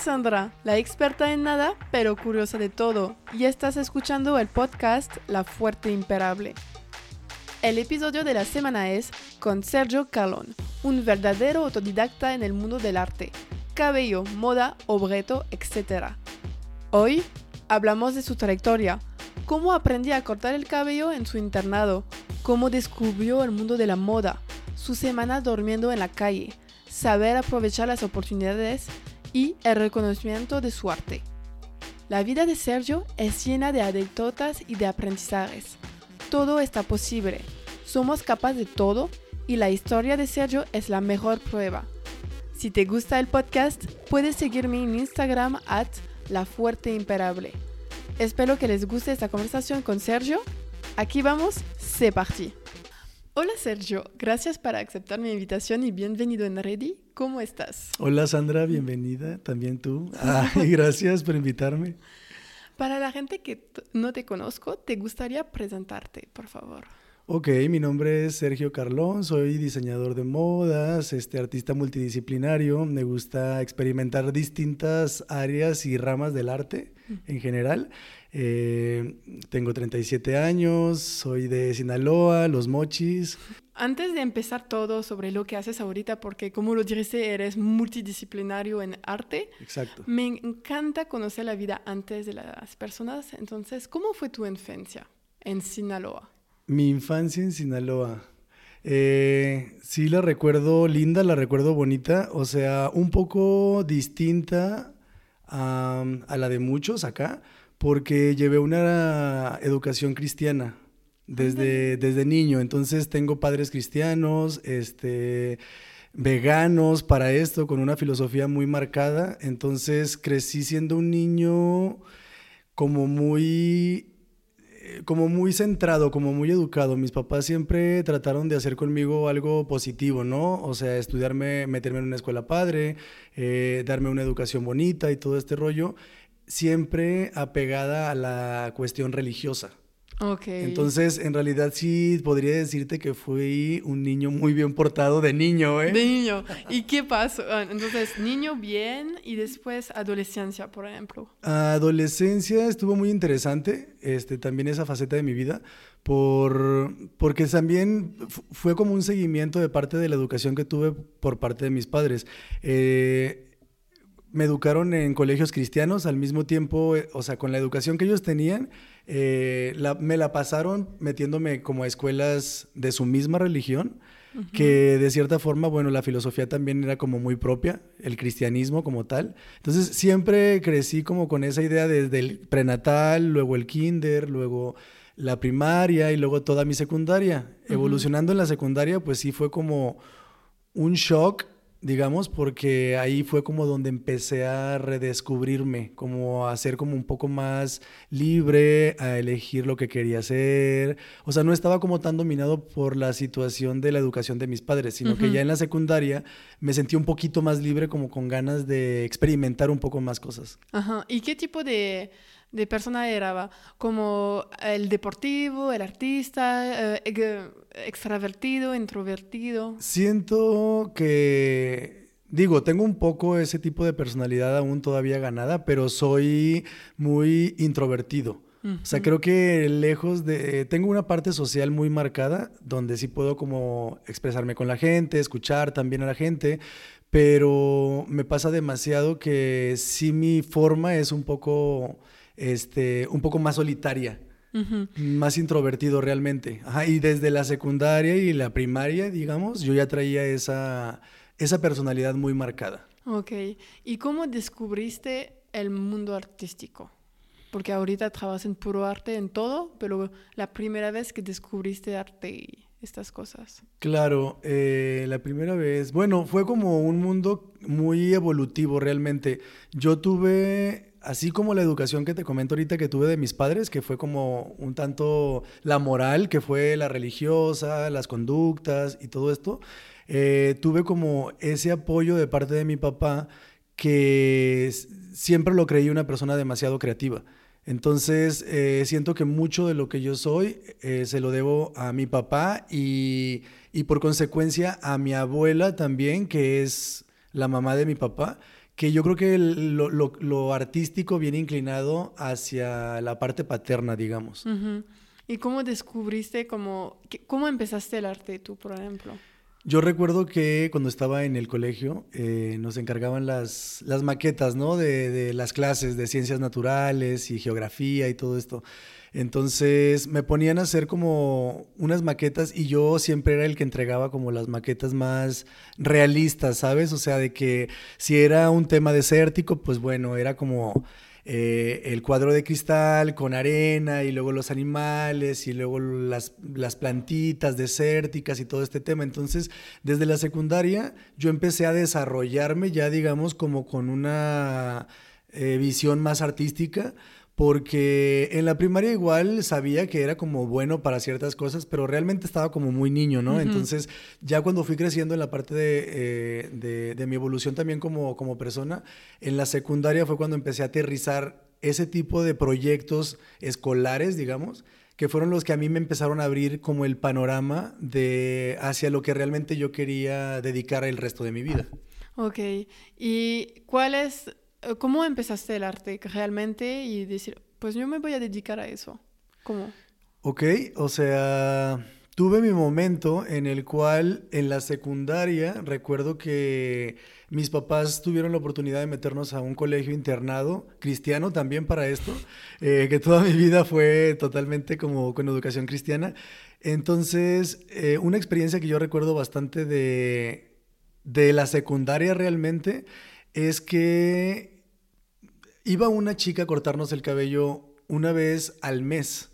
Sandra, la experta en nada, pero curiosa de todo, y estás escuchando el podcast La Fuerte Imperable. El episodio de la semana es con Sergio Carlón, un verdadero autodidacta en el mundo del arte, cabello, moda, objeto, etc. Hoy hablamos de su trayectoria, cómo aprendió a cortar el cabello en su internado, cómo descubrió el mundo de la moda, su semana durmiendo en la calle, saber aprovechar las oportunidades y el reconocimiento de su arte. La vida de Sergio es llena de anécdotas y de aprendizajes. Todo está posible. Somos capaces de todo y la historia de Sergio es la mejor prueba. Si te gusta el podcast, puedes seguirme en Instagram at La. Espero que les guste esta conversación con Sergio. Aquí vamos, c'est parti. Hola Sergio, gracias por aceptar mi invitación y bienvenido en Ready. ¿Cómo estás? Hola Sandra, bienvenida, también tú. gracias por invitarme. Para la gente que no te conozco, ¿te gustaría presentarte, por favor? Ok, mi nombre es Sergio Carlón, soy diseñador de modas, este artista multidisciplinario, me gusta experimentar distintas áreas y ramas del arte en general. Eh, tengo 37 años, soy de Sinaloa, Los Mochis. Antes de empezar todo sobre lo que haces ahorita, porque como lo dijiste, eres multidisciplinario en arte. Exacto. Me encanta conocer la vida antes de las personas. Entonces, ¿cómo fue tu infancia en Sinaloa? Mi infancia en Sinaloa. Eh, sí, la recuerdo linda, la recuerdo bonita, o sea, un poco distinta a la de muchos acá porque llevé una educación cristiana desde, desde niño. Entonces tengo padres cristianos, este, veganos para esto, con una filosofía muy marcada. Entonces crecí siendo un niño como muy eh, como muy centrado, como muy educado. Mis papás siempre trataron de hacer conmigo algo positivo, ¿no? O sea, estudiarme, meterme en una escuela padre, eh, darme una educación bonita y todo este rollo siempre apegada a la cuestión religiosa. Okay. Entonces, en realidad sí podría decirte que fui un niño muy bien portado de niño, ¿eh? De niño. ¿Y qué pasó? Ah, entonces, niño bien y después adolescencia, por ejemplo. Adolescencia estuvo muy interesante, este, también esa faceta de mi vida, por, porque también fue como un seguimiento de parte de la educación que tuve por parte de mis padres. Eh, me educaron en colegios cristianos, al mismo tiempo, eh, o sea, con la educación que ellos tenían, eh, me la pasaron metiéndome como a escuelas de su misma religión, que de cierta forma, bueno, la filosofía también era como muy propia, el cristianismo como tal. Entonces, siempre crecí como con esa idea desde el prenatal, luego el kinder, luego la primaria y luego toda mi secundaria. Evolucionando en la secundaria, pues sí fue como un shock digamos, porque ahí fue como donde empecé a redescubrirme, como a ser como un poco más libre, a elegir lo que quería hacer. O sea, no estaba como tan dominado por la situación de la educación de mis padres, sino que ya en la secundaria me sentí un poquito más libre, como con ganas de experimentar un poco más cosas. Ajá. ¿Y qué tipo de de persona era como el deportivo, el artista, eh, extravertido, introvertido. Siento que, digo, tengo un poco ese tipo de personalidad aún todavía ganada, pero soy muy introvertido. O sea, creo que lejos de... Tengo una parte social muy marcada, donde sí puedo como expresarme con la gente, escuchar también a la gente, pero me pasa demasiado que sí mi forma es un poco este, un poco más solitaria, más introvertido realmente. y desde la secundaria y la primaria, digamos, yo ya traía esa, esa personalidad muy marcada. Ok, ¿y cómo descubriste el mundo artístico? Porque ahorita trabajas en puro arte, en todo, pero la primera vez que descubriste arte y estas cosas. Claro, eh, la primera vez, bueno, fue como un mundo muy evolutivo realmente. Yo tuve así como la educación que te comento ahorita que tuve de mis padres, que fue como un tanto la moral, que fue la religiosa, las conductas y todo esto, eh, tuve como ese apoyo de parte de mi papá que siempre lo creí una persona demasiado creativa. Entonces, eh, siento que mucho de lo que yo soy eh, se lo debo a mi papá y, y por consecuencia a mi abuela también, que es la mamá de mi papá que yo creo que lo, lo, artístico viene inclinado hacia la parte paterna, digamos. ¿Y cómo descubriste, cómo, cómo empezaste el arte tú, por ejemplo? Yo recuerdo que cuando estaba en el colegio eh, nos encargaban las, las maquetas, ¿no? De, de, las clases de ciencias naturales y geografía y todo esto. Entonces me ponían a hacer como unas maquetas y yo siempre era el que entregaba como las maquetas más realistas, ¿sabes? O sea, de que si era un tema desértico, pues bueno, era como eh, el cuadro de cristal con arena y luego los animales y luego las, plantitas desérticas y todo este tema. Entonces, desde la secundaria yo empecé a desarrollarme ya, digamos, como con una eh, visión más artística porque en la primaria igual sabía que era como bueno para ciertas cosas, pero realmente estaba como muy niño, ¿no? Entonces, ya cuando fui creciendo en la parte eh, de, de, mi evolución también como, como persona, en la secundaria fue cuando empecé a aterrizar ese tipo de proyectos escolares, digamos, que fueron los que a mí me empezaron a abrir como el panorama de hacia lo que realmente yo quería dedicar el resto de mi vida. Ok, ¿y cuál es ¿Cómo empezaste el arte realmente y decir, pues yo me voy a dedicar a eso? ¿Cómo? Ok, o sea, tuve mi momento en el cual en la secundaria recuerdo que mis papás tuvieron la oportunidad de meternos a un colegio internado, cristiano también para esto, eh, que toda mi vida fue totalmente como con educación cristiana. Entonces, eh, una experiencia que yo recuerdo bastante de, de la secundaria realmente es que iba una chica a cortarnos el cabello una vez al mes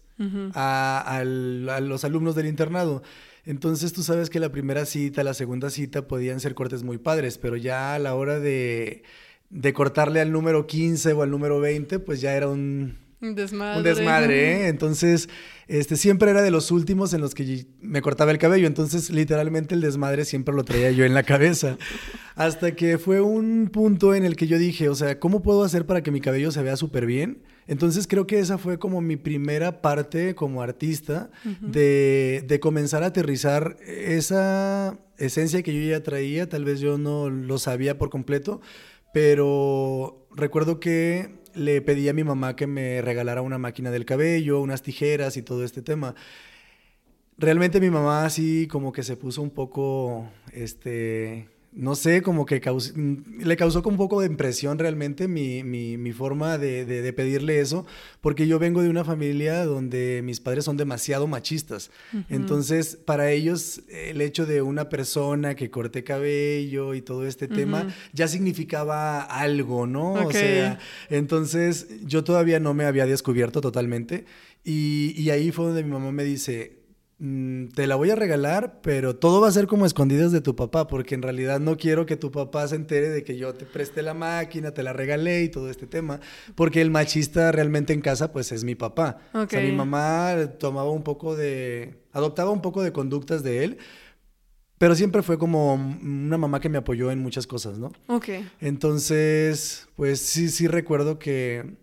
a, los alumnos del internado. Entonces tú sabes que la primera cita, la segunda cita podían ser cortes muy padres, pero ya a la hora de, de cortarle al número 15 o al número 20, pues ya era un desmadre. Un desmadre, ¿eh? Entonces, este, siempre era de los últimos en los que me cortaba el cabello. Entonces, literalmente el desmadre siempre lo traía yo en la cabeza. Hasta que fue un punto en el que yo dije, o sea, ¿cómo puedo hacer para que mi cabello se vea súper bien? Entonces, creo que esa fue como mi primera parte como artista de, de comenzar a aterrizar esa esencia que yo ya traía. Tal vez yo no lo sabía por completo, pero recuerdo que le pedí a mi mamá que me regalara una máquina del cabello, unas tijeras y todo este tema. Realmente mi mamá así como que se puso un poco, este, no sé, como que le causó un poco de impresión realmente mi, mi, forma de, de, pedirle eso, porque yo vengo de una familia donde mis padres son demasiado machistas. Entonces, para ellos, el hecho de una persona que corte cabello y todo este tema ya significaba algo, ¿no? O sea, entonces yo todavía no me había descubierto totalmente. Y, y ahí fue donde mi mamá me dice, Mm, te la voy a regalar, pero todo va a ser como escondidas de tu papá, porque en realidad no quiero que tu papá se entere de que yo te presté la máquina, te la regalé y todo este tema, porque el machista realmente en casa pues es mi papá. O sea, mi mamá tomaba un poco de, adoptaba un poco de conductas de él, pero siempre fue como una mamá que me apoyó en muchas cosas, ¿no? Ok. Entonces, pues sí, sí recuerdo que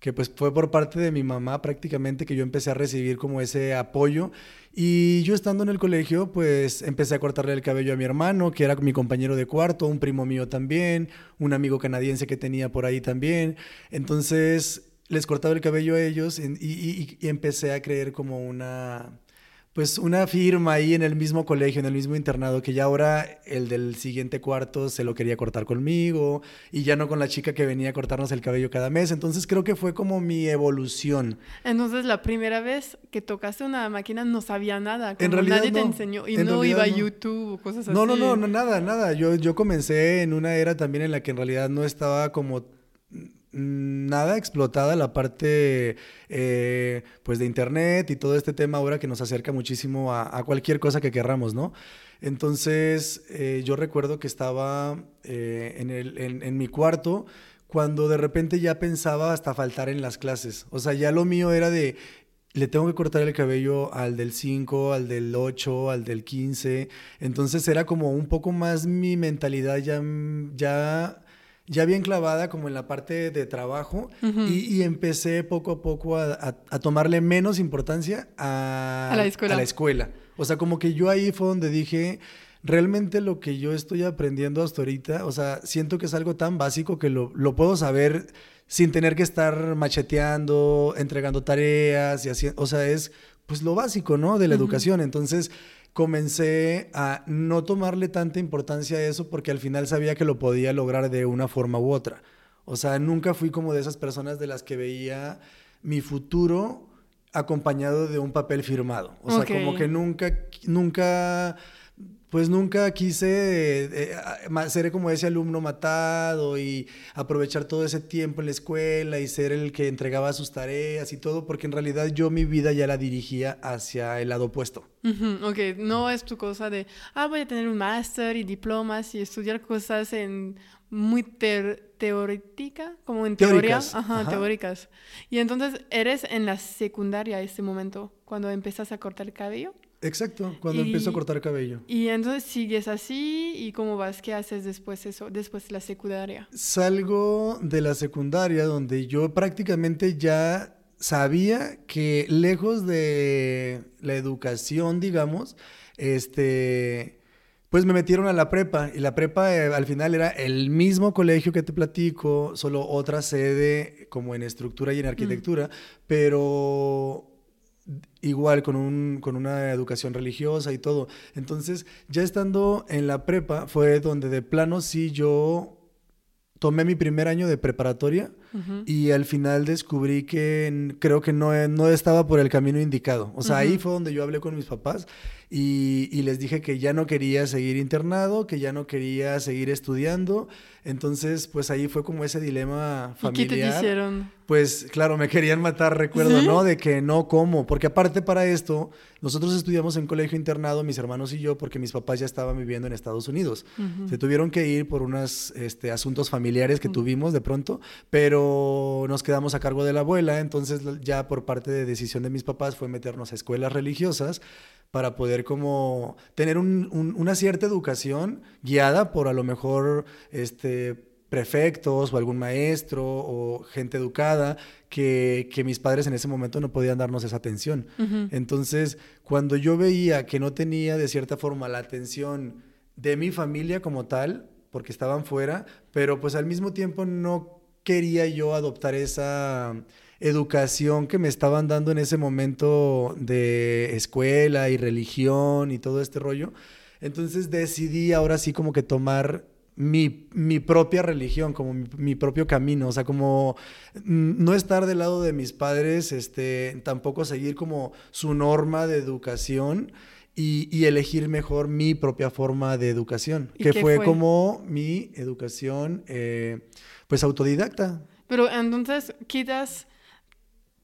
que pues fue por parte de mi mamá prácticamente que yo empecé a recibir como ese apoyo. Y yo estando en el colegio pues empecé a cortarle el cabello a mi hermano que era mi compañero de cuarto, un primo mío también, un amigo canadiense que tenía por ahí también, entonces les cortaba el cabello a ellos y empecé a creer como una pues una firma ahí en el mismo colegio, en el mismo internado, que ya ahora el del siguiente cuarto se lo quería cortar conmigo y ya no con la chica que venía a cortarnos el cabello cada mes. Entonces creo que fue como mi evolución. Entonces la primera vez que tocaste una máquina no sabía nada. en realidad nadie te enseñó y no iba a YouTube o cosas así. No, no, no, no, nada, nada. Yo, yo comencé en una era también en la que en realidad no estaba como nada explotada la parte eh, pues de internet y todo este tema ahora que nos acerca muchísimo a, cualquier cosa que querramos, ¿no? Entonces eh, yo recuerdo que estaba eh, en, el, en, mi cuarto cuando de repente ya pensaba hasta faltar en las clases. O sea, ya lo mío era de, le tengo que cortar el cabello al del 5, al del 8, al del 15. Entonces era como un poco más mi mentalidad ya, ya ya bien clavada como en la parte de trabajo y, empecé poco a poco a, tomarle menos importancia a, la escuela. a, la escuela. O sea, como que yo ahí fue donde dije, realmente lo que yo estoy aprendiendo hasta ahorita, o sea, siento que es algo tan básico que lo, lo puedo saber sin tener que estar macheteando, entregando tareas y así, o sea, es pues lo básico, ¿no? De la educación. Entonces comencé a no tomarle tanta importancia a eso porque al final sabía que lo podía lograr de una forma u otra. O sea, nunca fui como de esas personas de las que veía mi futuro acompañado de un papel firmado. O sea, como que nunca, nunca pues nunca quise eh, ser como ese alumno matado y aprovechar todo ese tiempo en la escuela y ser el que entregaba sus tareas y todo, porque en realidad yo mi vida ya la dirigía hacia el lado opuesto. ok, no es tu cosa de, ah, voy a tener un máster y diplomas y estudiar cosas en muy teórica, como en teoría, ajá, teóricas. Y entonces eres en la secundaria ese momento, cuando empezas a cortar el cabello. Exacto, cuando empiezo a cortar cabello. Y entonces sigues así y cómo vas, qué haces después eso, después de la secundaria. Salgo de la secundaria donde yo prácticamente ya sabía que lejos de la educación, digamos, este pues me metieron a la prepa y la prepa eh, al final era el mismo colegio que te platico, solo otra sede como en estructura y en arquitectura, pero igual con, un, con una educación religiosa y todo. Entonces, ya estando en la prepa, fue donde de plano sí yo tomé mi primer año de preparatoria y al final descubrí que creo que no, no estaba por el camino indicado. O sea, ahí fue donde yo hablé con mis papás y, les dije que ya no quería seguir internado, que ya no quería seguir estudiando. Entonces, pues ahí fue como ese dilema familiar. ¿Y qué te hicieron? Pues claro, me querían matar, recuerdo, ¿no? De que no, ¿cómo? Porque aparte para esto, nosotros estudiamos en colegio internado, mis hermanos y yo, porque mis papás ya estaban viviendo en Estados Unidos. Se tuvieron que ir por unos este, asuntos familiares que tuvimos de pronto, pero nos quedamos a cargo de la abuela, entonces ya por parte de decisión de mis papás fue meternos a escuelas religiosas para poder como tener una cierta educación guiada por a lo mejor este, prefectos o algún maestro o gente educada que, mis padres en ese momento no podían darnos esa atención. Entonces, cuando yo veía que no tenía de cierta forma la atención de mi familia como tal, porque estaban fuera, pero pues al mismo tiempo no quería yo adoptar esa educación que me estaban dando en ese momento de escuela y religión y todo este rollo. Entonces decidí ahora sí como que tomar mi, mi propia religión, como mi, propio camino, o sea, como no estar del lado de mis padres, este, tampoco seguir como su norma de educación y, elegir mejor mi propia forma de educación, que fue, como mi educación, eh, pues autodidacta. Pero entonces quitas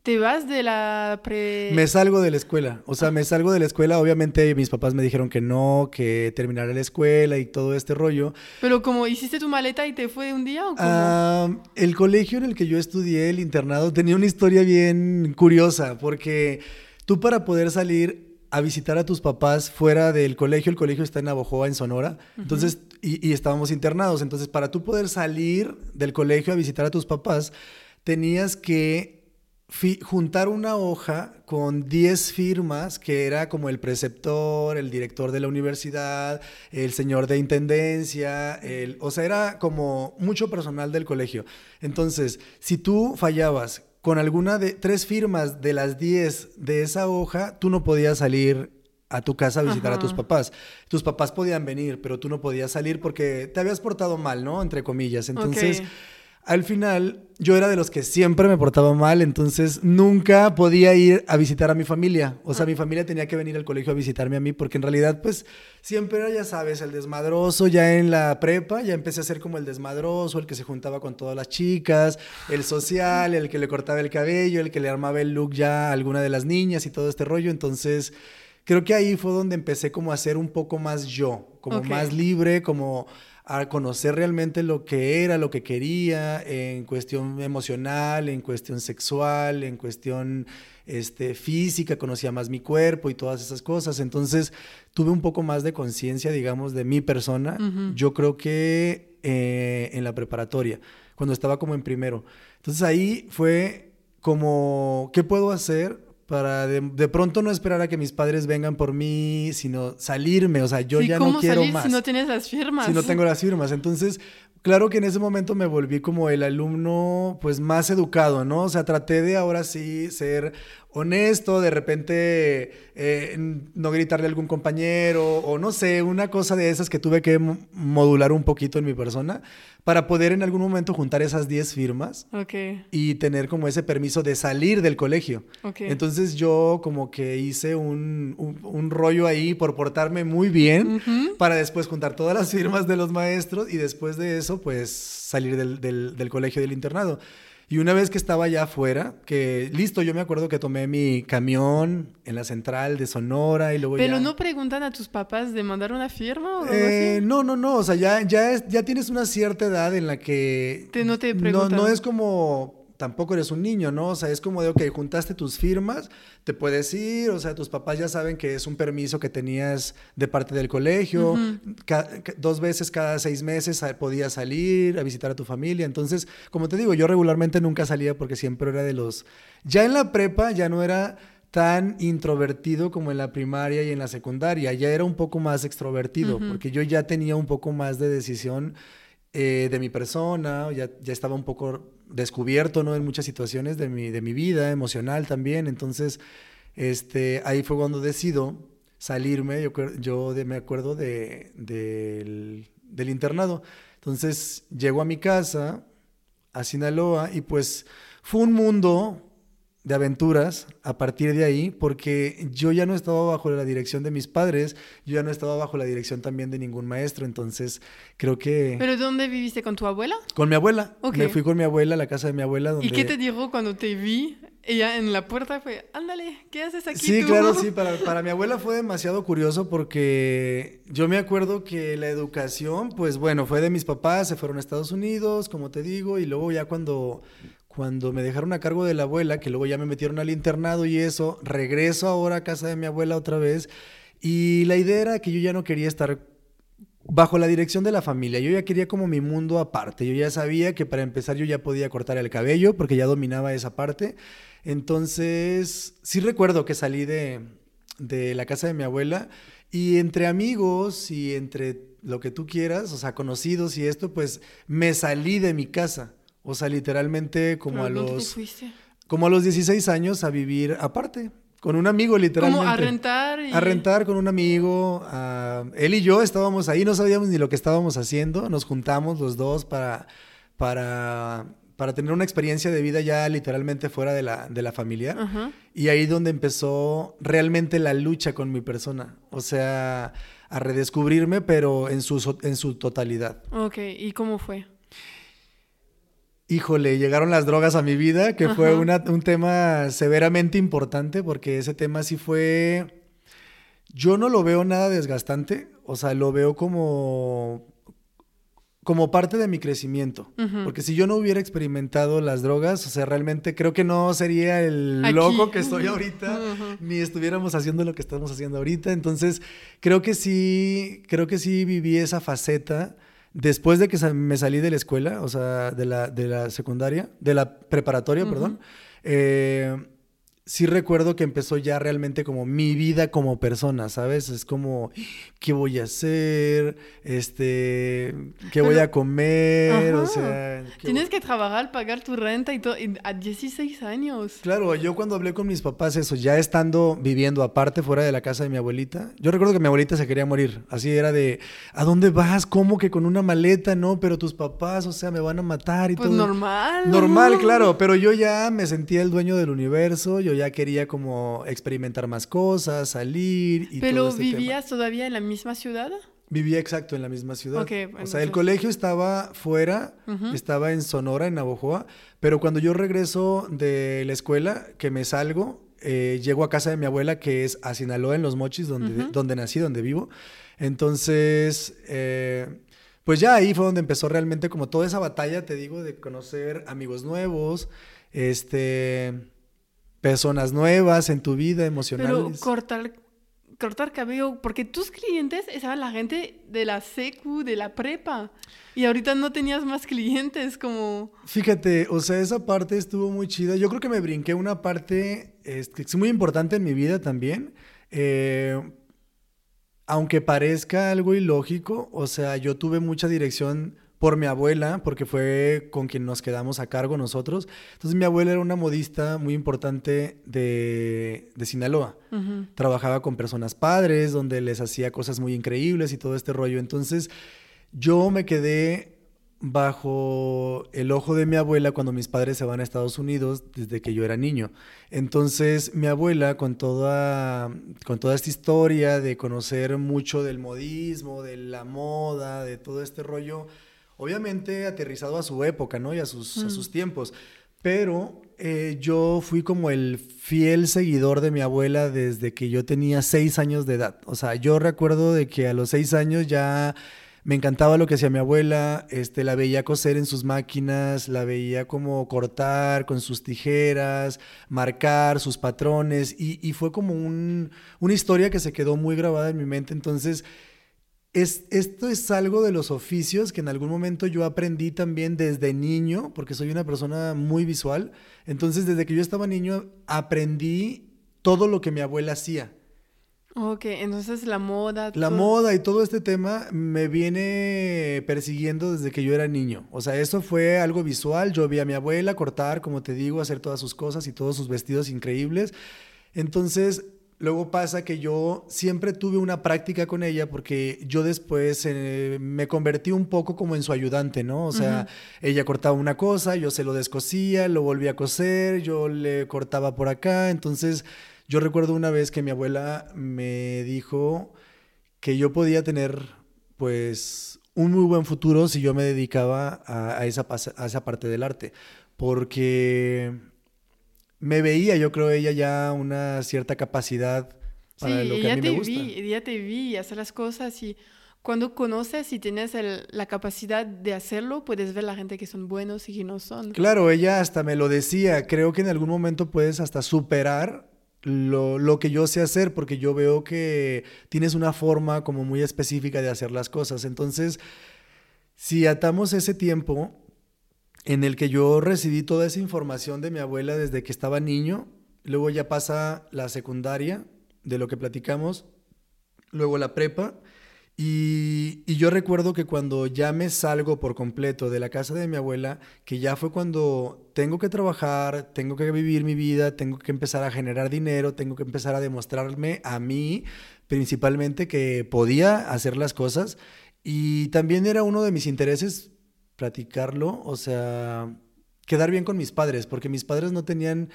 ¿Te vas de la pre...? Me salgo de la escuela. O sea, me salgo de la escuela. Obviamente mis papás me dijeron que no, que terminara la escuela y todo este rollo. Pero como hiciste tu maleta y te fue un día o cómo? el colegio en el que yo estudié, el internado, tenía una historia bien curiosa porque tú para poder salir a visitar a tus papás fuera del colegio, el colegio está en Navojoa, en Sonora, entonces, y, estábamos internados, entonces para tú poder salir del colegio a visitar a tus papás, tenías que juntar una hoja con 10 firmas, que era como el preceptor, el director de la universidad, el señor de intendencia, el, o sea, era como mucho personal del colegio. Entonces, si tú fallabas con alguna de tres firmas de las 10 de esa hoja, tú no podías salir a tu casa a visitar a tus papás. Tus papás podían venir, pero tú no podías salir porque te habías portado mal, ¿no? Entre comillas. Entonces al final yo era de los que siempre me portaba mal, entonces nunca podía ir a visitar a mi familia. O sea, mi familia tenía que venir al colegio a visitarme a mí porque en realidad pues siempre era, ya sabes, el desmadroso ya en la prepa, ya empecé a ser como el desmadroso, el que se juntaba con todas las chicas, el social, el que le cortaba el cabello, el que le armaba el look ya a alguna de las niñas y todo este rollo. Entonces creo que ahí fue donde empecé como a ser un poco más yo, como más libre, como a conocer realmente lo que era, lo que quería en cuestión emocional, en cuestión sexual, en cuestión este, física, conocía más mi cuerpo y todas esas cosas. Entonces tuve un poco más de conciencia, digamos, de mi persona. Yo creo que eh, en la preparatoria, cuando estaba como en primero. Entonces ahí fue como, ¿qué puedo hacer para de, de, pronto no esperar a que mis padres vengan por mí, sino salirme, o sea, yo Sí, ya ¿cómo no quiero salir más. si no tienes las firmas? si no tengo las firmas. Entonces, claro que en ese momento me volví como el alumno pues más educado, ¿no? O sea, traté de ahora sí ser honesto, de repente eh, no gritarle a algún compañero o no sé, una cosa de esas que tuve que mo- modular un poquito en mi persona para poder en algún momento juntar esas 10 firmas y tener como ese permiso de salir del colegio. Entonces yo como que hice un, un- un rollo ahí por portarme muy bien para después juntar todas las firmas de los maestros y después de eso pues salir del, del- del colegio del internado. Y una vez que estaba ya afuera, que listo, yo me acuerdo que tomé mi camión en la central de Sonora y luego Pero ya... no preguntan a tus papás de mandar una firma o algo Eh, así. no, no, no, o sea, ya, ya, es- ya tienes una cierta edad en la que... Te- no te no, preguntan. no es como, tampoco eres un niño, ¿no? O sea, es como de, ok, juntaste tus firmas, te puedes ir, o sea, tus papás ya saben que es un permiso que tenías de parte del colegio, dos veces cada seis meses podías salir a visitar a tu familia, entonces, como te digo, yo regularmente nunca salía porque siempre era de los... Ya en la prepa ya no era tan introvertido como en la primaria y en la secundaria, ya era un poco más extrovertido, porque yo ya tenía un poco más de decisión eh, de mi persona, ya, ya estaba un poco descubierto, ¿no? En muchas situaciones de mi, de mi vida, emocional también, entonces, este, ahí fue cuando decido salirme, yo, yo de- me acuerdo de, del, del internado, entonces llego a mi casa, a Sinaloa, y pues fue un mundo de aventuras a partir de ahí, porque yo ya no estaba bajo la dirección de mis padres, yo ya no estaba bajo la dirección también de ningún maestro, entonces creo que ¿Pero dónde viviste con tu abuela? con mi abuela, Ok. me fui con mi abuela a la casa de mi abuela donde ¿Y qué te dijo cuando te vi? Ella en la puerta fue, ándale, ¿qué haces aquí Sí, tú?" claro, sí, para, para mi abuela fue demasiado curioso porque yo me acuerdo que la educación, pues bueno, fue de mis papás, se fueron a Estados Unidos, como te digo, y luego ya cuando, cuando me dejaron a cargo de la abuela, que luego ya me metieron al internado y eso, regreso ahora a casa de mi abuela otra vez, y la idea era que yo ya no quería estar bajo la dirección de la familia. Yo ya quería como mi mundo aparte. Yo ya sabía que para empezar yo ya podía cortar el cabello porque ya dominaba esa parte. Entonces, sí recuerdo que salí de, de la casa de mi abuela y entre amigos y entre lo que tú quieras, o sea, conocidos y esto, pues me salí de mi casa. O sea, literalmente como ¿Pero a los fuiste? como a los 16 años a vivir aparte, con un amigo literalmente. Como a rentar y... A rentar con un amigo. él y yo estábamos ahí, no sabíamos ni lo que estábamos haciendo. Nos juntamos los dos para, para, para tener una experiencia de vida ya literalmente fuera de la, de la familiar. Ajá. Y ahí donde empezó realmente la lucha con mi persona. O sea, a redescubrirme, pero en su, en su totalidad. Ok, ¿y cómo fue? Híjole, llegaron las drogas a mi vida, que fue una- un tema severamente importante, porque ese tema sí fue... Yo no lo veo nada desgastante, o sea, lo veo como como parte de mi crecimiento. Porque si yo no hubiera experimentado las drogas, o sea, realmente creo que no sería el Aquí. loco que estoy ahorita, ni estuviéramos haciendo lo que estamos haciendo ahorita. Entonces, creo que sí, creo que sí viví esa faceta después de que me salí de la escuela, o sea, de la, de la secundaria, de la preparatoria, perdón. Eh, sí recuerdo que empezó ya realmente como mi vida como persona, ¿sabes? Es como, ¿qué voy a hacer? Este, ¿qué voy a comer? O sea, ¿qué Tienes que trabajar, pagar tu renta y todo, a 16 años. Claro, yo cuando hablé con mis papás, eso, ya estando viviendo aparte, fuera de la casa de mi abuelita, yo recuerdo que mi abuelita se quería morir. Así era de, ¿a dónde vas? ¿Cómo que con una maleta? No, pero tus papás, o sea, me van a matar y Pues todo. normal. Normal, ¿no? claro, pero yo ya me sentía el dueño del universo, yo ya quería como experimentar más cosas, salir y todo ¿Pero este tema. vivías todavía en la misma ciudad? Vivía exacto en la misma ciudad. Ok, o sea, el colegio estaba fuera, estaba en Sonora, en Navojoa, pero cuando yo regreso de la escuela, que me salgo, eh, llego a casa de mi abuela, que es a Sinaloa, en Los Mochis, donde, donde nací, donde vivo. Entonces, eh, pues ya ahí fue donde empezó realmente como toda esa batalla, te digo, de conocer amigos nuevos, este, personas nuevas en tu vida, Pero emocionales. cortar cortar cabello, porque tus clientes estaban la gente de la secu, de la prepa, y ahorita no tenías más clientes como... Fíjate, o sea, esa parte estuvo muy chida. Yo creo que me brinqué una parte este, que es muy importante en mi vida también. Eh, aunque parezca algo ilógico, o sea, yo tuve mucha dirección por mi abuela, porque fue con quien nos quedamos a cargo nosotros. Entonces mi abuela era una modista muy importante de, Sinaloa. Trabajaba con personas padres, donde les hacía cosas muy increíbles y todo este rollo. Entonces yo me quedé bajo el ojo de mi abuela cuando mis padres se van a Estados Unidos desde que yo era niño. Entonces mi abuela con toda, con toda esta historia de conocer mucho del modismo, de la moda, de todo este rollo, obviamente aterrizado a su época, ¿no? Y a sus, a mm. sus tiempos. Pero eh, yo fui como el fiel seguidor de mi abuela desde que yo tenía seis años de edad. O sea, yo recuerdo de que a los seis años ya me encantaba lo que hacía mi abuela, este, la veía coser en sus máquinas, la veía como cortar con sus tijeras, marcar sus patrones y, y fue como un, una historia que se quedó muy grabada en mi mente. Entonces, esto es algo de los oficios que en algún momento yo aprendí también desde niño, porque soy una persona muy visual. Entonces, desde que yo estaba niño, aprendí todo lo que mi abuela hacía. Ok, entonces la moda. La moda y todo este tema me viene persiguiendo desde que yo era niño. O sea, eso fue algo visual. Yo vi a mi abuela cortar, como te digo, hacer todas sus cosas y todos sus vestidos increíbles. Entonces, Luego pasa que yo siempre tuve una práctica con ella porque yo después eh, me convertí un poco como en su ayudante, ¿no? O sea, ella cortaba una cosa, yo se lo descosía, lo volvía a coser, yo le cortaba por acá. Entonces, yo recuerdo una vez que mi abuela me dijo que yo podía tener, pues, un muy buen futuro si yo me dedicaba a, esa, a esa parte del arte. Porque me veía, yo creo, ella ya una cierta capacidad para lo que a mí me gusta. Vi, ya te vi hacer las cosas y cuando conoces y tienes la capacidad de hacerlo, puedes ver la gente que son buenos y que no son. Claro, ella hasta me lo decía. Creo que en algún momento puedes hasta superar lo, lo, que yo sé hacer, porque yo veo que tienes una forma como muy específica de hacer las cosas. Entonces, si atamos ese tiempo en el que yo recibí toda esa información de mi abuela desde que estaba niño, luego ya pasa la secundaria, de lo que platicamos, luego la prepa, y, yo recuerdo que cuando ya me salgo por completo de la casa de mi abuela, que ya fue cuando tengo que trabajar, tengo que vivir mi vida, tengo que empezar a generar dinero, tengo que empezar a demostrarme a mí principalmente que podía hacer las cosas. Y también era uno de mis intereses platicarlo, o sea, quedar bien con mis padres, porque mis padres no tenían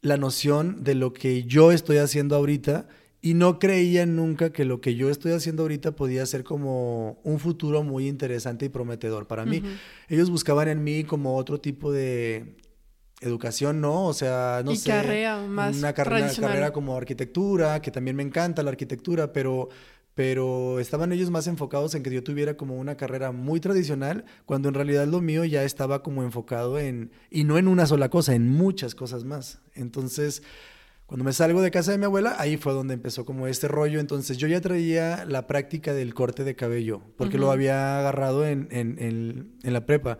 la noción de lo que yo estoy haciendo ahorita y no creían nunca que lo que yo estoy haciendo ahorita podía ser como un futuro muy interesante y prometedor para mí. Ellos buscaban en mí como otro tipo de educación, ¿no? O sea, no sé. Carrera más una carrera, carrera como arquitectura, que también me encanta la arquitectura, pero pero estaban ellos más enfocados en que yo tuviera como una carrera muy tradicional, cuando en realidad lo mío ya estaba como enfocado en, y no en una sola cosa, en muchas cosas más. Entonces, cuando me salgo de casa de mi abuela, ahí fue donde empezó como este rollo. Entonces yo ya traía la práctica del corte de cabello, porque lo había agarrado en, en, en la prepa.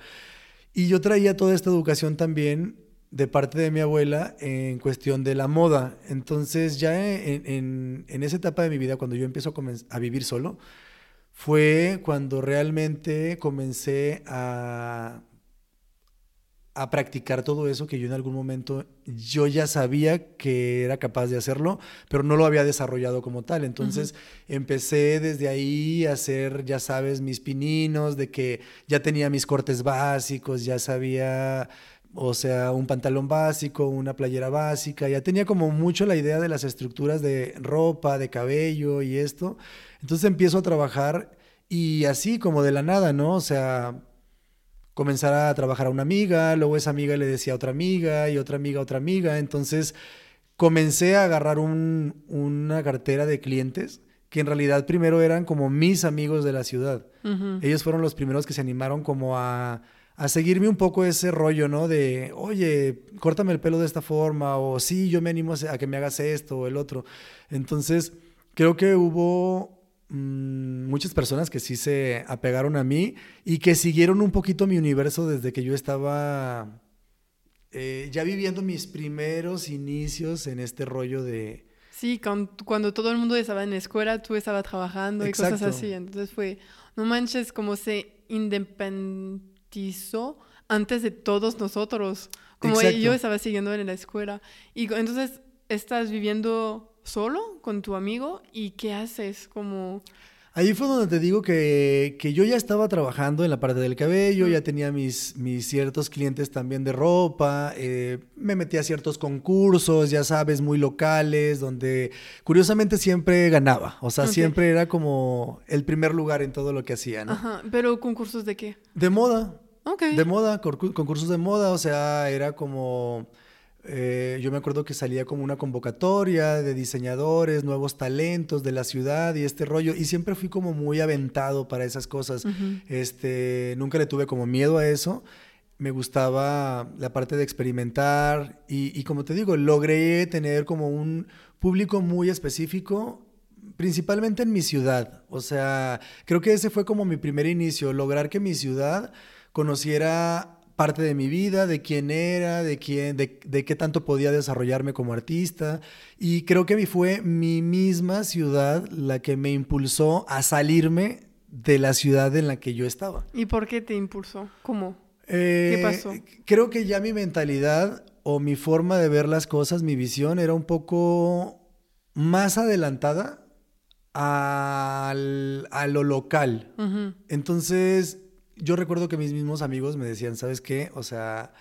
Y yo traía toda esta educación también de parte de mi abuela en cuestión de la moda. Entonces ya en, esa etapa de mi vida, cuando yo empiezo a, vivir solo, fue cuando realmente comencé a, a practicar todo eso que yo en algún momento yo ya sabía que era capaz de hacerlo, pero no lo había desarrollado como tal. Entonces empecé desde ahí a hacer, ya sabes, mis pininos, de que ya tenía mis cortes básicos, ya sabía o sea, un pantalón básico, una playera básica, ya tenía como mucho la idea de las estructuras de ropa, de cabello y esto. Entonces empiezo a trabajar y así como de la nada, ¿no? O sea, comenzar a trabajar a una amiga, luego esa amiga le decía a otra amiga y otra amiga a otra amiga, entonces comencé a agarrar una cartera de clientes que en realidad primero eran como mis amigos de la ciudad. Ellos fueron los primeros que se animaron como a a seguirme un poco ese rollo, ¿no? De, oye, córtame el pelo de esta forma, o sí, yo me animo a que me hagas esto o el otro. Entonces, creo que hubo mm, muchas personas que sí se apegaron a mí y que siguieron un poquito mi universo desde que yo estaba eh, ya viviendo mis primeros inicios en este rollo de... Sí, cuando, todo el mundo estaba en la escuela, tú estabas trabajando y cosas así. Entonces fue, no manches, como se antes de todos nosotros. Como yo estaba siguiendo en la escuela. Y entonces estás viviendo solo con tu amigo y ¿qué haces? Como... Ahí fue donde te digo que, yo ya estaba trabajando en la parte del cabello, ya tenía mis, mis ciertos clientes también de ropa, eh, me metí a ciertos concursos, ya sabes, muy locales, donde curiosamente siempre ganaba, o sea, siempre era como el primer lugar en todo lo que hacía, ¿no? Ajá, pero concursos de qué? De moda. Ok. De moda, concursos de moda, o sea, era como eh, yo me acuerdo que salía como una convocatoria de diseñadores, nuevos talentos de la ciudad y este rollo, y siempre fui como muy aventado para esas cosas. este, nunca le tuve como miedo a eso. Me gustaba la parte de experimentar y, y como te digo, logré tener como un público muy específico principalmente en mi ciudad. O sea, creo que ese fue como mi primer inicio, lograr que mi ciudad conociera parte de mi vida, de quién era, de, quién, de, qué tanto podía desarrollarme como artista. Y creo que fue mi misma ciudad la que me impulsó a salirme de la ciudad en la que yo estaba. ¿Y por qué te impulsó? ¿Cómo? ¿Qué eh, pasó? Creo que ya mi mentalidad o mi forma de ver las cosas, mi visión era un poco más adelantada a lo local. Entonces, yo recuerdo que mis mismos amigos me decían, ¿sabes qué? O sea,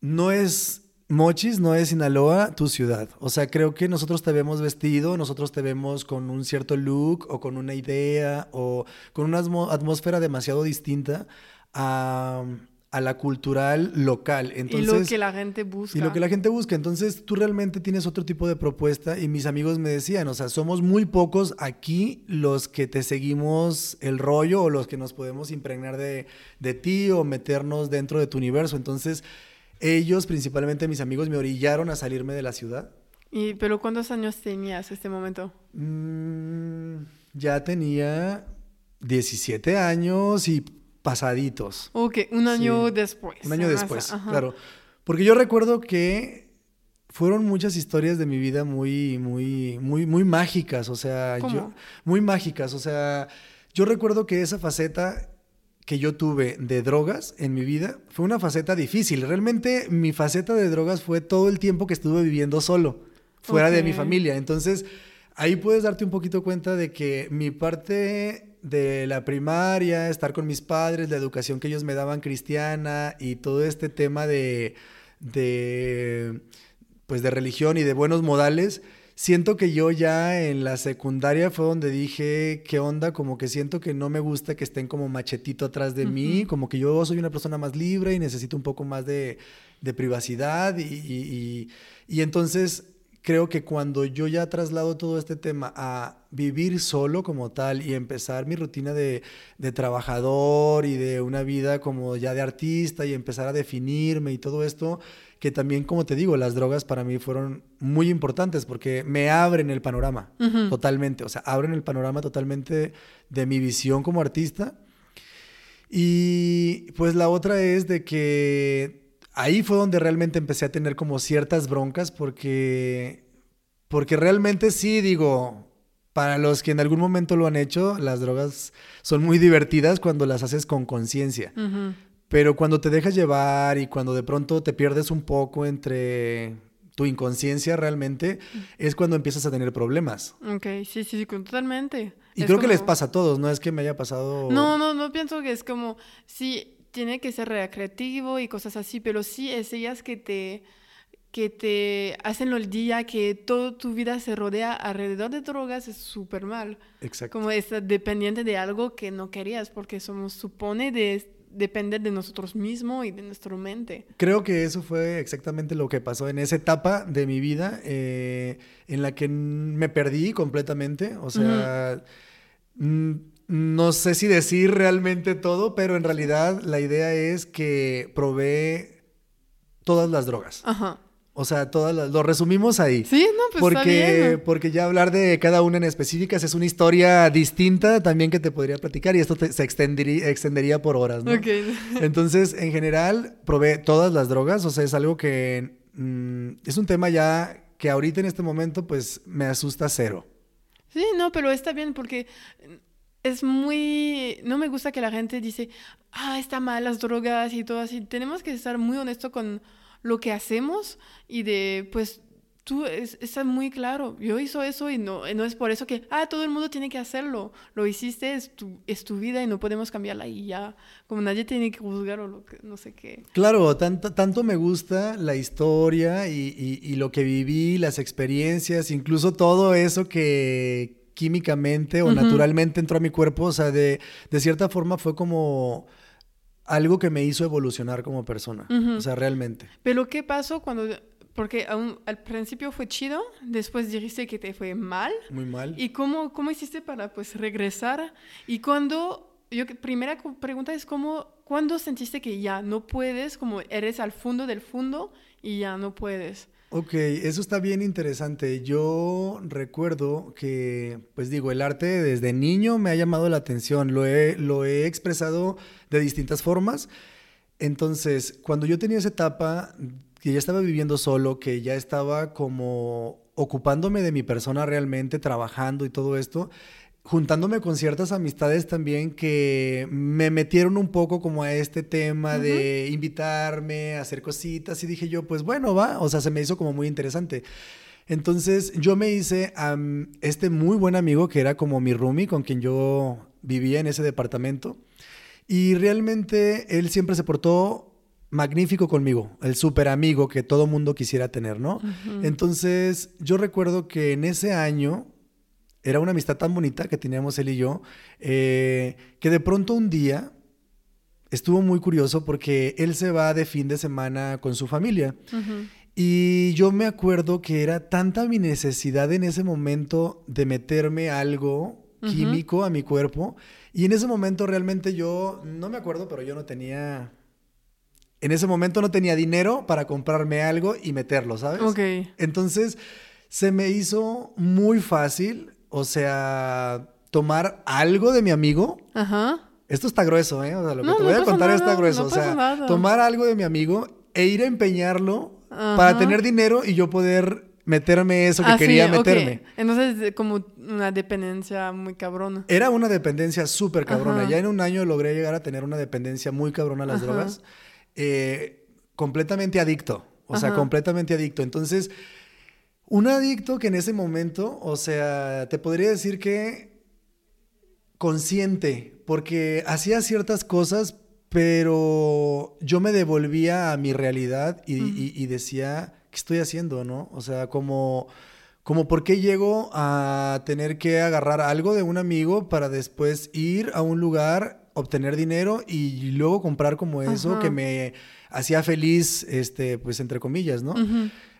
no es Mochis, no es Sinaloa tu ciudad. O sea, creo que nosotros te vemos vestido, nosotros te vemos con un cierto look o con una idea o con una atmósfera demasiado distinta a a la cultural local. Entonces, y lo que la gente busca. Y lo que la gente busca. Entonces tú realmente tienes otro tipo de propuesta y mis amigos me decían, o sea, somos muy pocos aquí los que te seguimos el rollo o los que nos podemos impregnar de, de ti o meternos dentro de tu universo. Entonces ellos, principalmente mis amigos, me orillaron a salirme de la ciudad. ¿Y pero cuántos años tenías este momento? Mm, ya tenía 17 años y pasaditos. Ok, un año después. Un año después, claro. Porque yo recuerdo que fueron muchas historias de mi vida muy, muy, muy, muy mágicas, o sea, yo, muy mágicas, o sea, yo recuerdo que esa faceta que yo tuve de drogas en mi vida fue una faceta difícil. Realmente mi faceta de drogas fue todo el tiempo que estuve viviendo solo, fuera de mi familia. Entonces, ahí puedes darte un poquito cuenta de que mi parte de la primaria, estar con mis padres, la educación que ellos me daban cristiana y todo este tema de, de, pues de religión y de buenos modales, siento que yo ya en la secundaria fue donde dije, ¿qué onda? Como que siento que no me gusta que estén como machetito atrás de mí, como que yo soy una persona más libre y necesito un poco más de, privacidad y, y entonces creo que cuando yo ya traslado todo este tema a vivir solo como tal y empezar mi rutina de, trabajador y de una vida como ya de artista y empezar a definirme y todo esto, que también, como te digo, las drogas para mí fueron muy importantes porque me abren el panorama totalmente, o sea, abren el panorama totalmente de mi visión como artista. Y pues la otra es de que ahí fue donde realmente empecé a tener como ciertas broncas porque, porque realmente sí, digo, para los que en algún momento lo han hecho, las drogas son muy divertidas cuando las haces con conciencia. Pero cuando te dejas llevar y cuando de pronto te pierdes un poco entre tu inconsciencia realmente, es cuando empiezas a tener problemas. Ok, sí, sí, totalmente. Y creo que les pasa a todos, no es que me haya pasado... No, no, no pienso que es como, sí, tiene que ser recreativo y cosas así, pero sí es ellas que te, que te hacen el día, que toda tu vida se rodea alrededor de drogas, es súper mal. Exacto. Como estar dependiente de algo que no querías, porque somos, supone de depender de nosotros mismos y de nuestra mente. Creo que eso fue exactamente lo que pasó en esa etapa de mi vida eh, en la que me perdí completamente. O sea, no sé si decir realmente todo, pero en realidad la idea es que probé todas las drogas. Ajá. O sea, todas las- lo resumimos ahí. Sí, no, pues está porque, porque ya hablar de cada una en específicas es una historia distinta también que te podría platicar y esto te- se extendería, extendería por horas, ¿no? Ok. Entonces, en general, probé todas las drogas, o sea, es algo que mm, es un tema ya que ahorita en este momento, pues, me asusta cero. Sí, no, pero está bien porque es muy... No me gusta que la gente dice, ah, está mal las drogas y todo así. Tenemos que estar muy honesto con lo que hacemos y de, pues, tú es, está muy claro. Yo hizo eso y no, no es por eso que, ah, todo el mundo tiene que hacerlo. Lo hiciste, es tu, es tu vida y no podemos cambiarla y ya. Como nadie tiene que juzgar o lo que, no sé qué. Claro, tanto, tanto me gusta la historia y, y- y lo que viví, las experiencias, incluso todo eso que químicamente o naturalmente entró a mi cuerpo, o sea, de, de cierta forma fue como algo que me hizo evolucionar como persona, o sea, realmente. Pero ¿qué pasó cuando... Porque aún al principio fue chido, después dijiste que te fue mal. Muy mal. ¿Y cómo, cómo hiciste para pues regresar? Y cuando, yo primera pregunta es cómo, ¿cuándo sentiste que ya no puedes, como eres al fondo del fondo y ya no puedes? Ok, eso está bien interesante. Yo recuerdo que, pues digo, el arte desde niño me ha llamado la atención, lo he, lo he expresado de distintas formas. Entonces, cuando yo tenía esa etapa, que ya estaba viviendo solo, que ya estaba como ocupándome de mi persona realmente, trabajando y todo esto, juntándome con ciertas amistades también que me metieron un poco como a este tema de invitarme a hacer cositas y dije yo, pues bueno, va, o sea, se me hizo como muy interesante. Entonces yo me hice a este muy buen amigo que era como mi roomie con quien yo vivía en ese departamento y realmente él siempre se portó magnífico conmigo, el súper amigo que todo mundo quisiera tener, ¿no? Entonces yo recuerdo que en ese año era una amistad tan bonita que teníamos él y yo, eh, que de pronto un día estuvo muy curioso porque él se va de fin de semana con su familia. Y yo me acuerdo que era tanta mi necesidad en ese momento de meterme algo químico a mi cuerpo. Y en ese momento realmente yo, no me acuerdo, pero yo no tenía... En ese momento no tenía dinero para comprarme algo y meterlo, ¿sabes? Ok. Entonces se me hizo muy fácil, o sea, tomar algo de mi amigo. Ajá. Esto está grueso, ¿eh? O sea, lo que No, te no voy a contar nada, está grueso. no o sea, nada. tomar algo de mi amigo e ir a empeñarlo Ajá. para tener dinero y yo poder meterme eso que Ah, sí, quería ok. meterme. Entonces, de- como una dependencia muy cabrona. Era una dependencia súper cabrona. Ajá. Ya en un año logré llegar a tener una dependencia muy cabrona a las Ajá. drogas. Eh, completamente adicto. O sea, completamente adicto. Entonces, un adicto que en ese momento, o sea, te podría decir que consciente, porque hacía ciertas cosas, pero yo me devolvía a mi realidad y, y- y decía, ¿qué estoy haciendo, no? O sea, como, como por qué llego a tener que agarrar algo de un amigo para después ir a un lugar, obtener dinero y luego comprar como eso Ajá. que me hacía feliz, este, pues entre comillas, ¿no?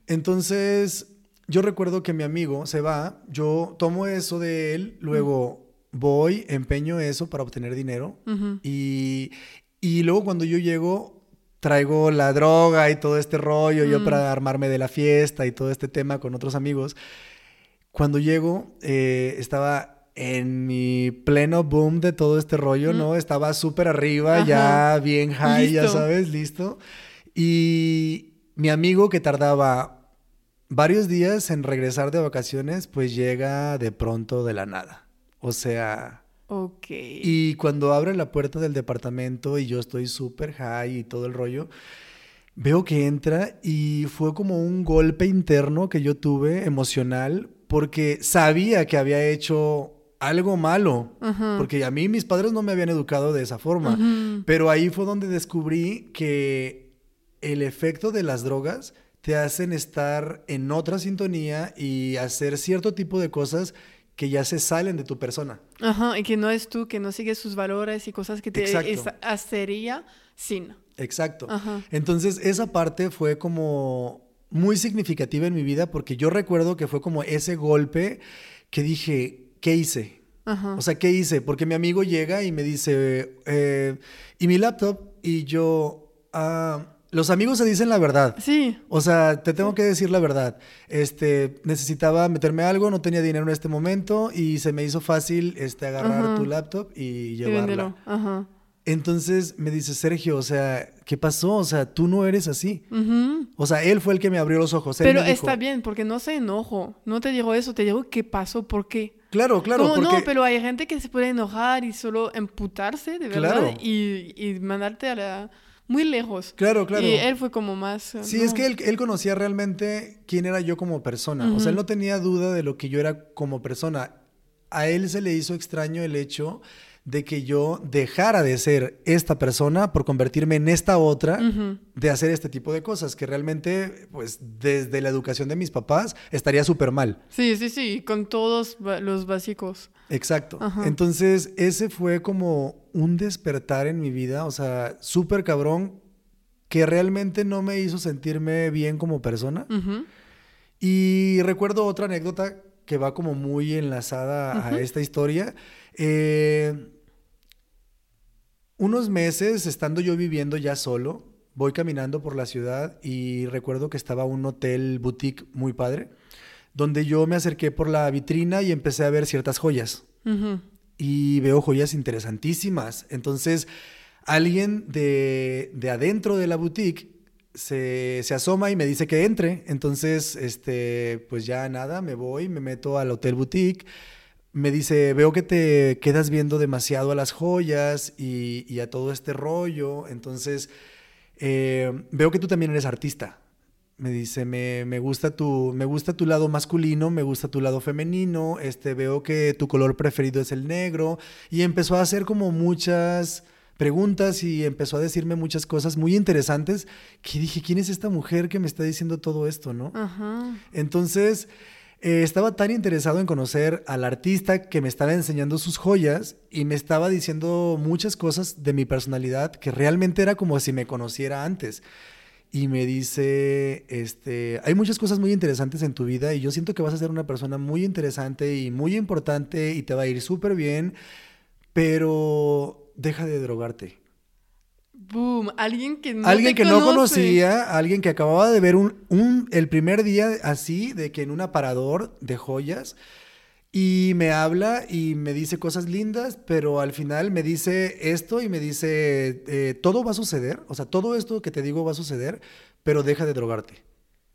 Entonces, yo recuerdo que mi amigo se va, yo tomo eso de él, luego voy, empeño eso para obtener dinero y, y luego cuando yo llego, traigo la droga y todo este rollo, yo Mm. para armarme de la fiesta y todo este tema con otros amigos. Cuando llego, eh, estaba en mi pleno boom de todo este rollo, Mm. ¿no? Estaba súper arriba, Ajá. ya bien high, ya sabes, listo. Y mi amigo que tardaba varios días en regresar de vacaciones, pues llega de pronto de la nada. O sea, Ok. y cuando abre la puerta del departamento y yo estoy súper high y todo el rollo, veo que entra y fue como un golpe interno que yo tuve emocional porque sabía que había hecho algo malo, porque a mí mis padres no me habían educado de esa forma, pero ahí fue donde descubrí que el efecto de las drogas te hacen estar en otra sintonía y hacer cierto tipo de cosas que ya se salen de tu persona. Ajá, y que no es tú, que no sigues sus valores y cosas que te hacería sin. Exacto. Ajá. Entonces, esa parte fue como muy significativa en mi vida porque yo recuerdo que fue como ese golpe que dije, ¿qué hice? Ajá. O sea, ¿qué hice? Porque mi amigo llega y me dice, eh, ¿y mi laptop? Y yo, "Ah, los amigos se dicen la verdad. Sí. O sea, te tengo que decir la verdad. Este, necesitaba meterme algo, no tenía dinero en este momento y se me hizo fácil este, agarrar Ajá. tu laptop y llevarla. Ajá. Entonces me dice, Sergio, o sea, ¿qué pasó? O sea, tú no eres así. Ujú. O sea, él fue el que me abrió los ojos. Él Pero dijo- está bien, porque no se enojo. No te digo eso, te digo qué pasó, por qué. Claro, claro, Como, porque... No, pero hay gente que se puede enojar y solo emputarse, de verdad, Claro. y, y mandarte a la... muy lejos. Claro, claro. Y él fue como más... eh, Sí, no. es que él, él conocía realmente quién era yo como persona. O sea, él no tenía duda de lo que yo era como persona. A él se le hizo extraño el hecho de que yo dejara de ser esta persona por convertirme en esta otra, de hacer este tipo de cosas, que realmente, pues, desde la educación de mis papás, estaría súper mal. Sí, sí, sí, con todos los básicos. Exacto. Entonces, ese fue como un despertar en mi vida, o sea, súper cabrón, que realmente no me hizo sentirme bien como persona. Y recuerdo otra anécdota que va como muy enlazada a esta historia. Eh, unos meses estando yo viviendo ya solo, voy caminando por la ciudad y recuerdo que estaba un hotel boutique muy padre, donde yo me acerqué por la vitrina y empecé a ver ciertas joyas Ujú. Y veo joyas interesantísimas. Entonces, alguien de, de adentro de la boutique se, se asoma y me dice que entre. Entonces, este, pues ya nada, me voy, me meto al hotel boutique. Me dice, veo que te quedas viendo demasiado a las joyas y, y a todo este rollo. Entonces, eh, veo que tú también eres artista. Me dice, me, me gusta tu, me gusta tu lado masculino, me gusta tu lado femenino, este, veo que tu color preferido es el negro. Y empezó a hacer como muchas preguntas y empezó a decirme muchas cosas muy interesantes que dije, ¿quién es esta mujer que me está diciendo todo esto, no? Ajá. Entonces, eh, estaba tan interesado en conocer al artista que me estaba enseñando sus joyas y me estaba diciendo muchas cosas de mi personalidad que realmente era como si me conociera antes. Y me dice, este, hay muchas cosas muy interesantes en tu vida y yo siento que vas a ser una persona muy interesante y muy importante y te va a ir súper bien, pero deja de drogarte. Boom. Alguien que no alguien que no conocía, alguien que acababa de ver un, un- el primer día así, de que en un aparador de joyas, y me habla y me dice cosas lindas, pero al final me dice esto y me dice, eh, todo va a suceder, o sea, todo esto que te digo va a suceder, pero deja de drogarte.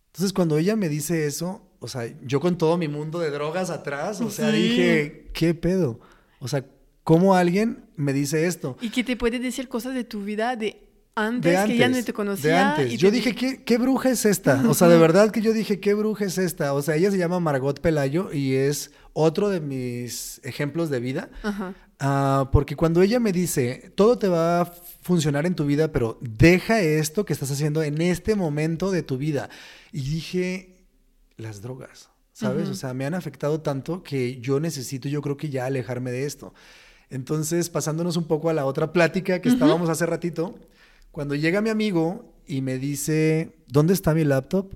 Entonces cuando ella me dice eso, o sea, yo con todo mi mundo de drogas atrás, o sea, Sí. dije, ¿qué pedo? O sea, ¿cómo alguien me dice esto? Y que te puede decir cosas de tu vida de antes, de antes, que ya no te conocía. de antes. y Yo te- dije, ¿qué, ¿qué bruja es esta? O sea, de verdad que yo dije, ¿qué bruja es esta? O sea, ella se llama Margot Pelayo y es otro de mis ejemplos de vida. Ajá. Ah, porque cuando ella me dice, todo te va a funcionar en tu vida, pero deja esto que estás haciendo en este momento de tu vida. Y dije, las drogas, ¿sabes? O sea, me han afectado tanto que yo necesito, yo creo que ya alejarme de esto. Entonces, pasándonos un poco a la otra plática que estábamos hace ratito, cuando llega mi amigo y me dice, ¿dónde está mi laptop?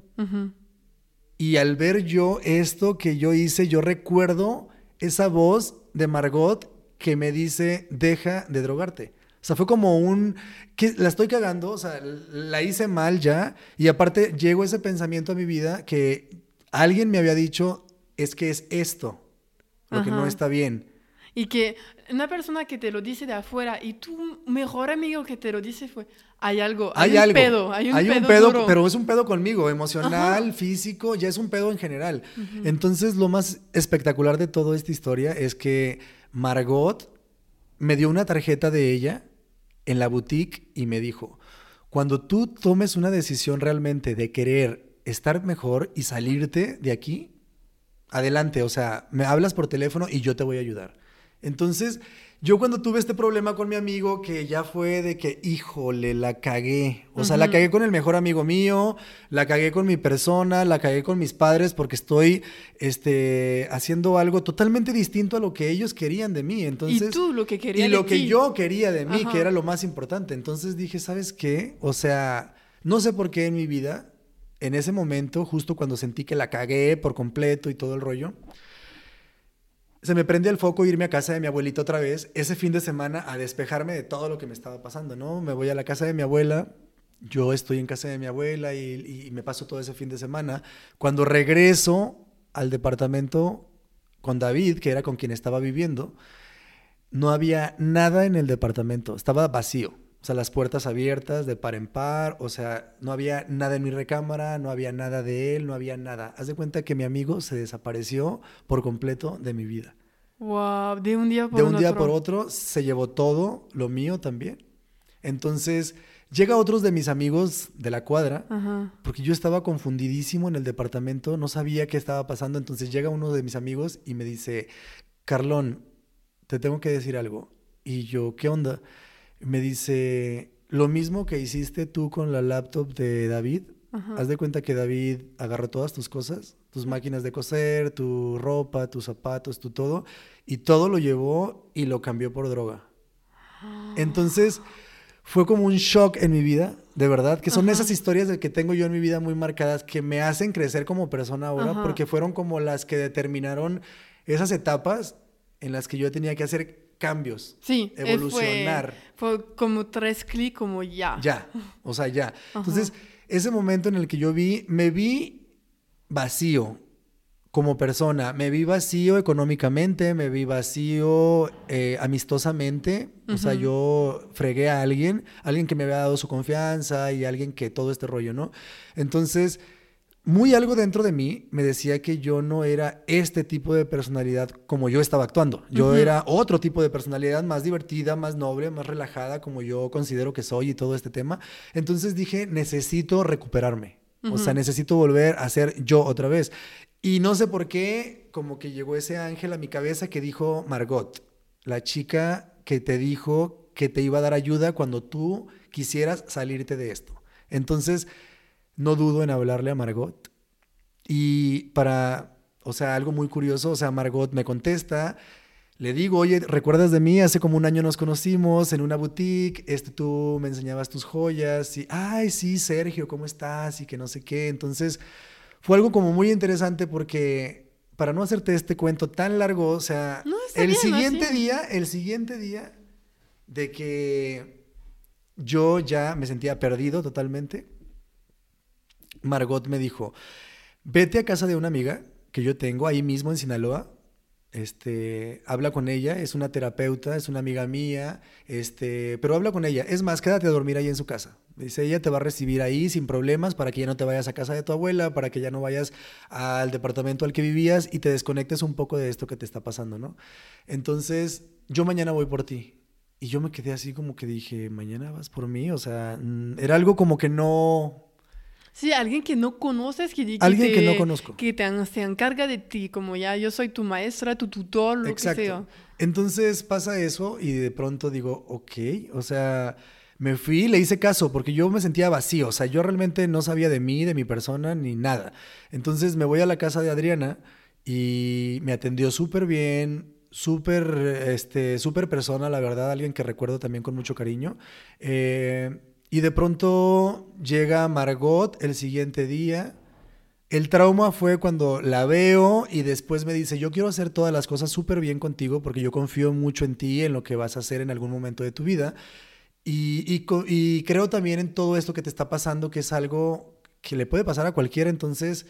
Y al ver yo esto que yo hice, yo recuerdo esa voz de Margot que me dice, deja de drogarte. O sea, fue como un, que la estoy cagando, o sea, la hice mal ya. Y aparte llegó ese pensamiento a mi vida que alguien me había dicho, es que es esto, lo que no está bien. Y que una persona que te lo dice de afuera y tu mejor amigo que te lo dice fue, hay algo, hay, Hay, un algo. pedo, hay un pedo, duro. pero es un pedo conmigo, emocional, físico, ya es un pedo en general. Entonces, lo más espectacular de toda esta historia es que Margot me dio una tarjeta de ella en la boutique y me dijo, cuando tú tomes una decisión realmente de querer estar mejor y salirte de aquí, adelante, o sea, me hablas por teléfono y yo te voy a ayudar. Entonces, yo cuando tuve este problema con mi amigo, que ya fue de que, híjole, la cagué. O sea, la cagué con el mejor amigo mío, la cagué con mi persona, la cagué con mis padres porque estoy este, haciendo algo totalmente distinto a lo que ellos querían de mí. Entonces, y tú lo que querías y lo que yo quería de mí, Ajá. que era lo más importante. Entonces dije, ¿sabes qué? O sea, no sé por qué en mi vida, en ese momento, justo cuando sentí que la cagué por completo y todo el rollo, se me prende el foco irme a casa de mi abuelita otra vez, ese fin de semana, a despejarme de todo lo que me estaba pasando, ¿no? Me voy a la casa de mi abuela yo estoy en casa de mi abuela y, y me paso todo ese fin de semana. Cuando regreso al departamento con David, que era con quien estaba viviendo, no había nada en el departamento, estaba vacío. O sea, las puertas abiertas de par en par, o sea, no había nada en mi recámara, no había nada de él, no había nada. Haz de cuenta que mi amigo se desapareció por completo de mi vida. Wow, de un día por otro. De un día por otro se llevó todo, lo mío también. Entonces, llega otros de mis amigos de la cuadra, porque yo estaba confundidísimo en el departamento, no sabía qué estaba pasando. Entonces llega uno de mis amigos y me dice, Carlón, te tengo que decir algo. Y yo, ¿qué onda? Me dice, lo mismo que hiciste tú con la laptop de David, haz de cuenta que David agarró todas tus cosas, tus máquinas de coser, tu ropa, tus zapatos, tu todo, y todo lo llevó y lo cambió por droga. Entonces, fue como un shock en mi vida, de verdad, que son esas historias de que tengo yo en mi vida muy marcadas que me hacen crecer como persona ahora, porque fueron como las que determinaron esas etapas en las que yo tenía que hacer cambios. Sí, evolucionar. Fue, como tres clics, como ya. Ya, o sea, ya. Entonces, ese momento en el que yo vi, me vi vacío como persona, me vi vacío económicamente, me vi vacío eh, amistosamente, o sea, yo fregué a alguien, alguien que me había dado su confianza y alguien que todo este rollo, ¿no? Entonces, muy algo dentro de mí me decía que yo no era este tipo de personalidad como yo estaba actuando. Yo era otro tipo de personalidad más divertida, más noble, más relajada, como yo considero que soy y todo este tema. Entonces dije, necesito recuperarme. O sea, necesito volver a ser yo otra vez. Y no sé por qué, como que llegó ese ángel a mi cabeza que dijo Margot, la chica que te dijo que te iba a dar ayuda cuando tú quisieras salirte de esto. Entonces, no dudo en hablarle a Margot. Y para, o sea, algo muy curioso, o sea, Margot me contesta, le digo, oye, ¿recuerdas de mí? Hace como un año nos conocimos en una boutique, este, tú me enseñabas tus joyas y, ay, sí, Sergio, ¿cómo estás? Y que no sé qué. Entonces, fue algo como muy interesante porque, para no hacerte este cuento tan largo, o sea, el siguiente día, el siguiente día de que yo ya me sentía perdido totalmente, Margot me dijo, vete a casa de una amiga que yo tengo ahí mismo en Sinaloa. Este, habla con ella, es una terapeuta, es una amiga mía, este, pero habla con ella. Es más, quédate a dormir ahí en su casa. Dice, ella te va a recibir ahí sin problemas para que ya no te vayas a casa de tu abuela, para que ya no vayas al departamento al que vivías y te desconectes un poco de esto que te está pasando, ¿no? Entonces, yo mañana voy por ti. Y yo me quedé así como que dije, mañana vas por mí. O sea, mm, era algo como que no, Sí, alguien que no conoces, que, alguien que no conozco. Que te, se encarga de ti, como ya yo soy tu maestra, tu tutor, lo que sea. Entonces pasa eso y de pronto digo, ok, o sea, me fui, le hice caso porque yo me sentía vacío, o sea, yo realmente no sabía de mí, de mi persona, ni nada. Entonces me voy a la casa de Adriana y me atendió súper bien, súper, este, súper persona, la verdad, alguien que recuerdo también con mucho cariño. Eh, y de pronto llega Margot el siguiente día. El trauma fue cuando la veo y después me dice, yo quiero hacer todas las cosas súper bien contigo porque yo confío mucho en ti, en lo que vas a hacer en algún momento de tu vida. Y, y, creo también en todo esto que te está pasando, que es algo que le puede pasar a cualquiera. Entonces,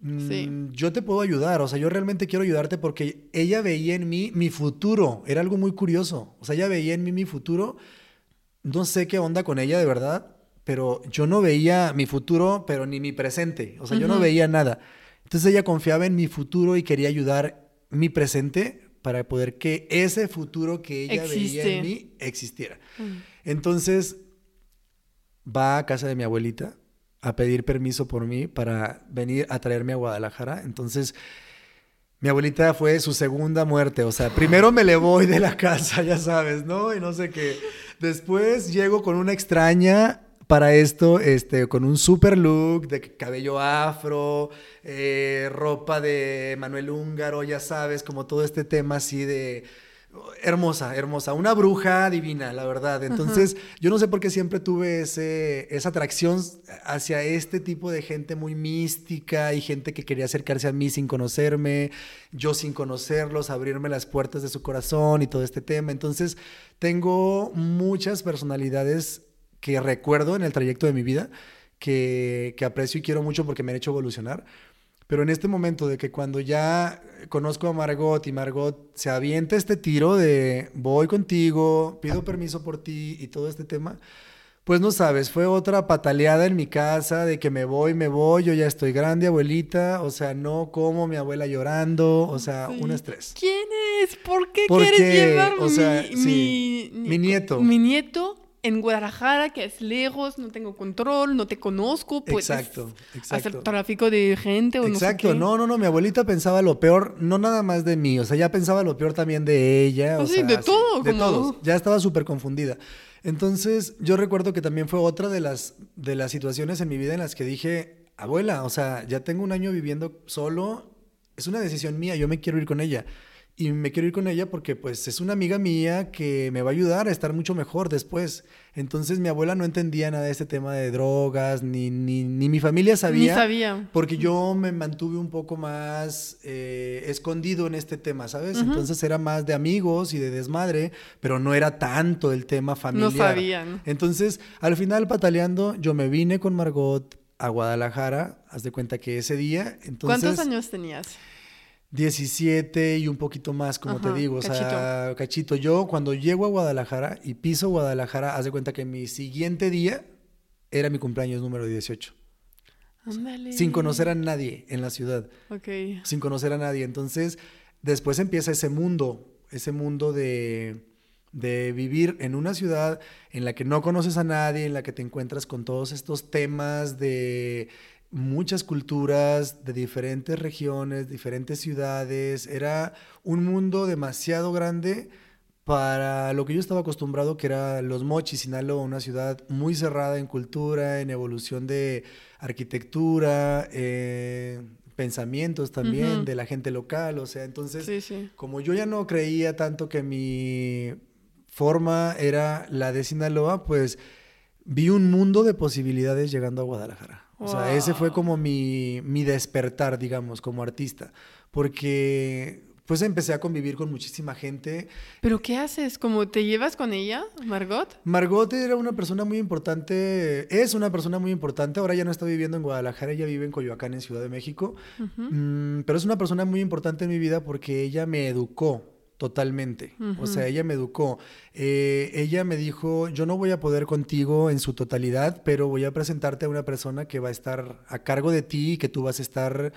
mm, yo te puedo ayudar. O sea, yo realmente quiero ayudarte porque ella veía en mí mi futuro. Era algo muy curioso. O sea, ella veía en mí mi futuro no sé qué onda con ella de verdad, pero yo no veía mi futuro, pero ni mi presente. O sea, yo no veía nada. Entonces ella confiaba en mi futuro y quería ayudar mi presente para poder que ese futuro que ella veía en mí existiera. Mm. Entonces va a casa de mi abuelita a pedir permiso por mí para venir a traerme a Guadalajara. Entonces mi abuelita fue su segunda muerte. O sea, primero me le voy de la casa, ya sabes, ¿no? Y no sé qué. Después llego con una extraña para esto, este, con un super look de cabello afro, eh, ropa de Manuel Húngaro, ya sabes, como todo este tema así de hermosa, hermosa, una bruja divina, la verdad. Entonces, yo no sé por qué siempre tuve ese, esa atracción hacia este tipo de gente muy mística y gente que quería acercarse a mí sin conocerme, yo sin conocerlos, abrirme las puertas de su corazón y todo este tema. Entonces, tengo muchas personalidades que recuerdo en el trayecto de mi vida, que, que aprecio y quiero mucho porque me han hecho evolucionar. Pero en este momento de que cuando ya conozco a Margot y Margot se avienta este tiro de voy contigo, pido permiso por ti y todo este tema, pues no sabes, fue otra pataleada en mi casa de que me voy, me voy, yo ya estoy grande, abuelita, o sea, no como mi abuela llorando, o sea, un estrés. ¿Quién es? ¿Por qué quieres llevar o sea, mi, mi, nieto? Mi nieto en Guadalajara, que es lejos, no tengo control, no te conozco, pues exacto, exacto. hacer tráfico de gente o exacto. no sé no, no, no, mi abuelita pensaba lo peor, no nada más de mí, o sea, ya pensaba lo peor también de ella, o pues sí, de todo, de todos, ya estaba súper confundida. Entonces, yo recuerdo que también fue otra de las, de las situaciones en mi vida en las que dije, abuela, o sea, ya tengo un año viviendo solo, es una decisión mía, yo me quiero ir con ella. Y me quiero ir con ella porque pues es una amiga mía que me va a ayudar a estar mucho mejor después. Entonces mi abuela no entendía nada de este tema de drogas, ni, ni, ni mi familia sabía. Ni sabía. Porque yo me mantuve un poco más eh, escondido en este tema, ¿sabes? Entonces era más de amigos y de desmadre, pero no era tanto el tema familiar. No sabían. Entonces al final pataleando yo me vine con Margot a Guadalajara, haz de cuenta que ese día, entonces... ¿Cuántos años tenías? 17 y un poquito más, como te digo. O sea, cachito. Yo cuando llego a Guadalajara y piso Guadalajara, haz de cuenta que mi siguiente día era mi cumpleaños número 18. Ándale. Sin conocer a nadie en la ciudad. Ok. Sin conocer a nadie. Entonces, después empieza ese mundo, ese mundo de, de vivir en una ciudad en la que no conoces a nadie, en la que te encuentras con todos estos temas de muchas culturas de diferentes regiones, diferentes ciudades. Era un mundo demasiado grande para lo que yo estaba acostumbrado, que era Los Mochis, Sinaloa, una ciudad muy cerrada en cultura, en evolución de arquitectura, eh, pensamientos también de la gente local. O sea, entonces, como yo ya no creía tanto que mi forma era la de Sinaloa, pues vi un mundo de posibilidades llegando a Guadalajara. O sea, ese fue como mi, mi despertar, digamos, como artista. Porque pues empecé a convivir con muchísima gente. ¿Pero qué haces? ¿Cómo te llevas con ella, Margot? Margot era una persona muy importante, es una persona muy importante, ahora ya no está viviendo en Guadalajara, ella vive en Coyoacán, en Ciudad de México, mm, pero es una persona muy importante en mi vida porque ella me educó totalmente. O sea, ella me educó. Eh, ella me dijo, yo no voy a poder contigo en su totalidad, pero voy a presentarte a una persona que va a estar a cargo de ti y que tú vas a estar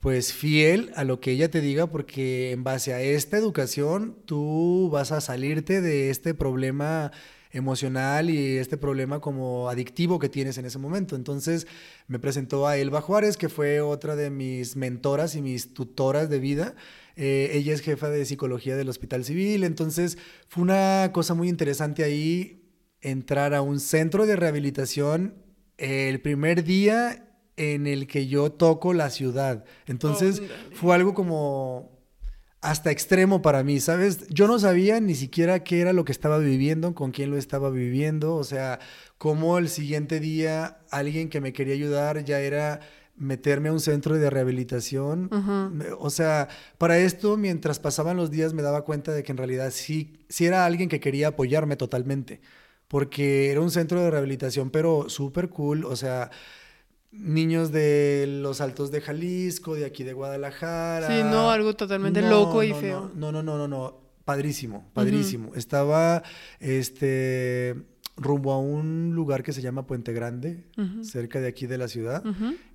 pues fiel a lo que ella te diga porque en base a esta educación tú vas a salirte de este problema emocional y este problema como adictivo que tienes en ese momento. Entonces me presentó a Elba Juárez, que fue otra de mis mentoras y mis tutoras de vida. Eh, ella es jefa de psicología del Hospital Civil, entonces fue una cosa muy interesante ahí entrar a un centro de rehabilitación el primer día en el que yo toco la ciudad. Entonces fue algo como hasta extremo para mí, ¿sabes? Yo no sabía ni siquiera qué era lo que estaba viviendo, con quién lo estaba viviendo, o sea, cómo el siguiente día alguien que me quería ayudar ya era meterme a un centro de rehabilitación. O sea, para esto, mientras pasaban los días, me daba cuenta de que en realidad sí, sí era alguien que quería apoyarme totalmente, porque era un centro de rehabilitación, pero súper cool, o sea niños de los altos de Jalisco, de aquí de Guadalajara. Sí, no, algo totalmente loco y feo. No, no, no, no, no, padrísimo, padrísimo. Estaba este rumbo a un lugar que se llama Puente Grande, cerca de aquí de la ciudad,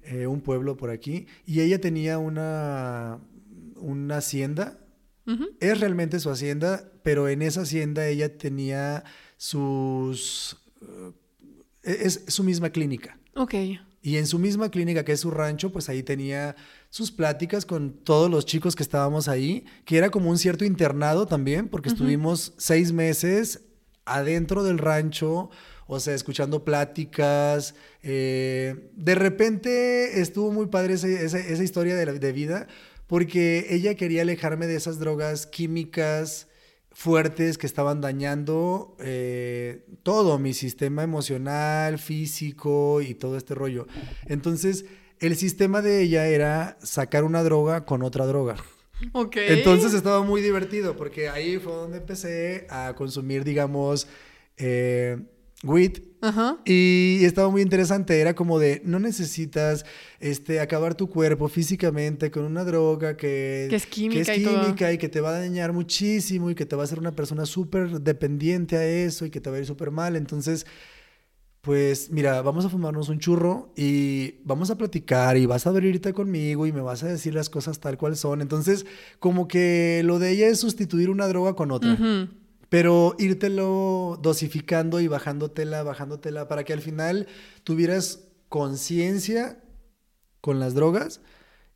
eh, un pueblo por aquí, y ella tenía una, una hacienda. Es realmente su hacienda, pero en esa hacienda ella tenía sus... Eh, es su misma clínica. Ok. Y en su misma clínica, que es su rancho, pues ahí tenía sus pláticas con todos los chicos que estábamos ahí, que era como un cierto internado también, porque estuvimos seis meses adentro del rancho, o sea, escuchando pláticas. Eh, de repente estuvo muy padre esa, historia de, vida, porque ella quería alejarme de esas drogas químicas fuertes que estaban dañando eh, todo, mi sistema emocional, físico y todo este rollo. Entonces, el sistema de ella era sacar una droga con otra droga. Ok. Entonces estaba muy divertido porque ahí fue donde empecé a consumir, digamos, eh, WIT. Ajá. Y estaba muy interesante, era como de, no necesitas este, acabar tu cuerpo físicamente con una droga que, Que es química que es y todo. química y que te va a dañar muchísimo y que te va a hacer una persona súper dependiente a eso y que te va a ir súper mal. Entonces, pues mira, vamos a fumarnos un churro y vamos a platicar y vas a abrirte conmigo y me vas a decir las cosas tal cual son. Entonces, como que lo de ella es sustituir una droga con otra. Pero írtelo dosificando y bajándotela, bajándotela, para que al final tuvieras conciencia con las drogas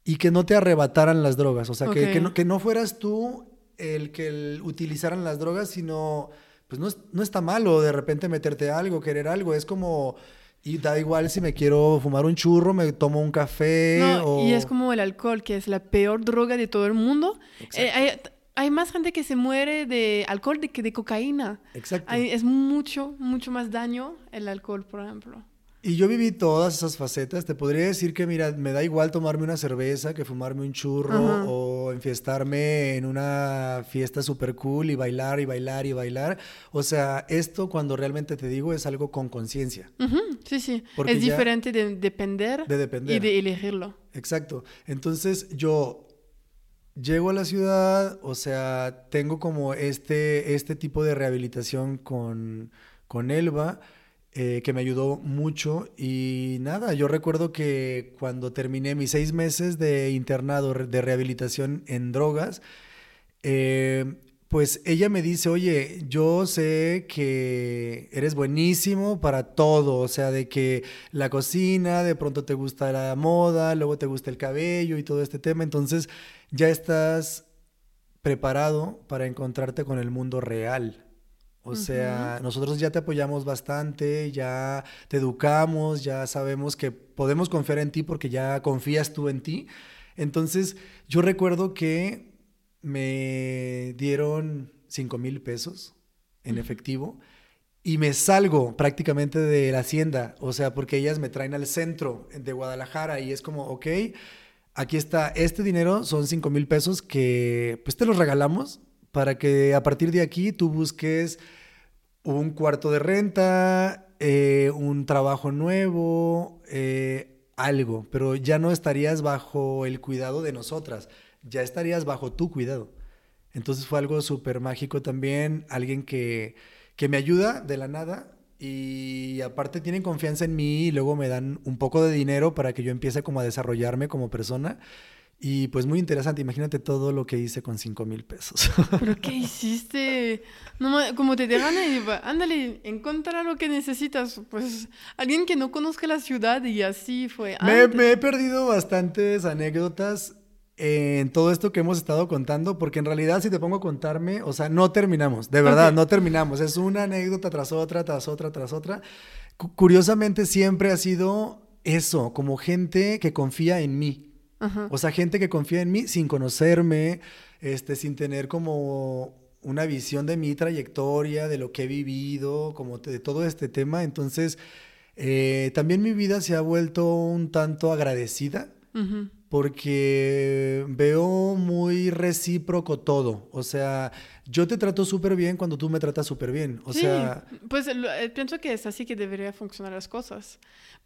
y que no te arrebataran las drogas. O sea, que, que no, que no fueras tú el que el- utilizaran las drogas, sino, pues no, es- no está malo de repente meterte algo, querer algo. Es como, y da igual si me quiero fumar un churro, me tomo un café. No, o... y es como el alcohol, que es la peor droga de todo el mundo. Eh, hay, hay más gente que se muere de alcohol de que de cocaína. Exacto. Hay- es mucho, mucho más daño el alcohol, por ejemplo. Y yo viví todas esas facetas. Te podría decir que, mira, me da igual tomarme una cerveza que fumarme un churro Ajá. o enfiestarme en una fiesta súper cool y bailar y bailar y bailar. O sea, esto cuando realmente te digo es algo con conciencia. Sí, sí. Porque es diferente de depender, De depender. y de elegirlo. Exacto. Entonces yo llego a la ciudad, o sea, tengo como este, este tipo de rehabilitación con, con Elba, eh, que me ayudó mucho. Y nada, yo recuerdo que cuando terminé mis seis meses de internado de rehabilitación en drogas, eh, pues ella me dice, oye, yo sé que eres buenísimo para todo, o sea, de que la cocina, de pronto te gusta la moda, luego te gusta el cabello y todo este tema, entonces ya estás preparado para encontrarte con el mundo real. O sea, nosotros ya te apoyamos bastante, ya te educamos, ya sabemos que podemos confiar en ti porque ya confías tú en ti. Entonces, yo recuerdo que me dieron 5 mil pesos en efectivo y me salgo prácticamente de la hacienda, o sea, porque ellas me traen al centro de Guadalajara y es como, ok, aquí está, este dinero son 5 mil pesos que pues te los regalamos para que a partir de aquí tú busques un cuarto de renta, eh, un trabajo nuevo, eh, algo, pero ya no estarías bajo el cuidado de nosotras, ya estarías bajo tu cuidado. Entonces fue algo súper mágico también, alguien que, que me ayuda de la nada y aparte tienen confianza en mí y luego me dan un poco de dinero para que yo empiece como a desarrollarme como persona. Y pues muy interesante, imagínate todo lo que hice con 5 mil pesos. ¿Pero qué hiciste? No, como te dejan va, ándale, encuentra lo que necesitas. Pues alguien que no conozca la ciudad y así fue. Me, me he perdido bastantes anécdotas en todo esto que hemos estado contando, porque en realidad si te pongo a contarme, o sea, no terminamos, de verdad, Ok. no terminamos. Es una anécdota tras otra, tras otra, tras otra. Cu- curiosamente siempre ha sido eso, como gente que confía en mí. Ajá. O sea, gente que confía en mí sin conocerme, este, sin tener como una visión de mi trayectoria, de lo que he vivido, como de todo este tema. Entonces, eh, también mi vida se ha vuelto un tanto agradecida Ujú. Porque veo muy recíproco todo. O sea, yo te trato súper bien cuando tú me tratas súper bien. O sí, sea, pues eh, pienso que es así que debería funcionar las cosas.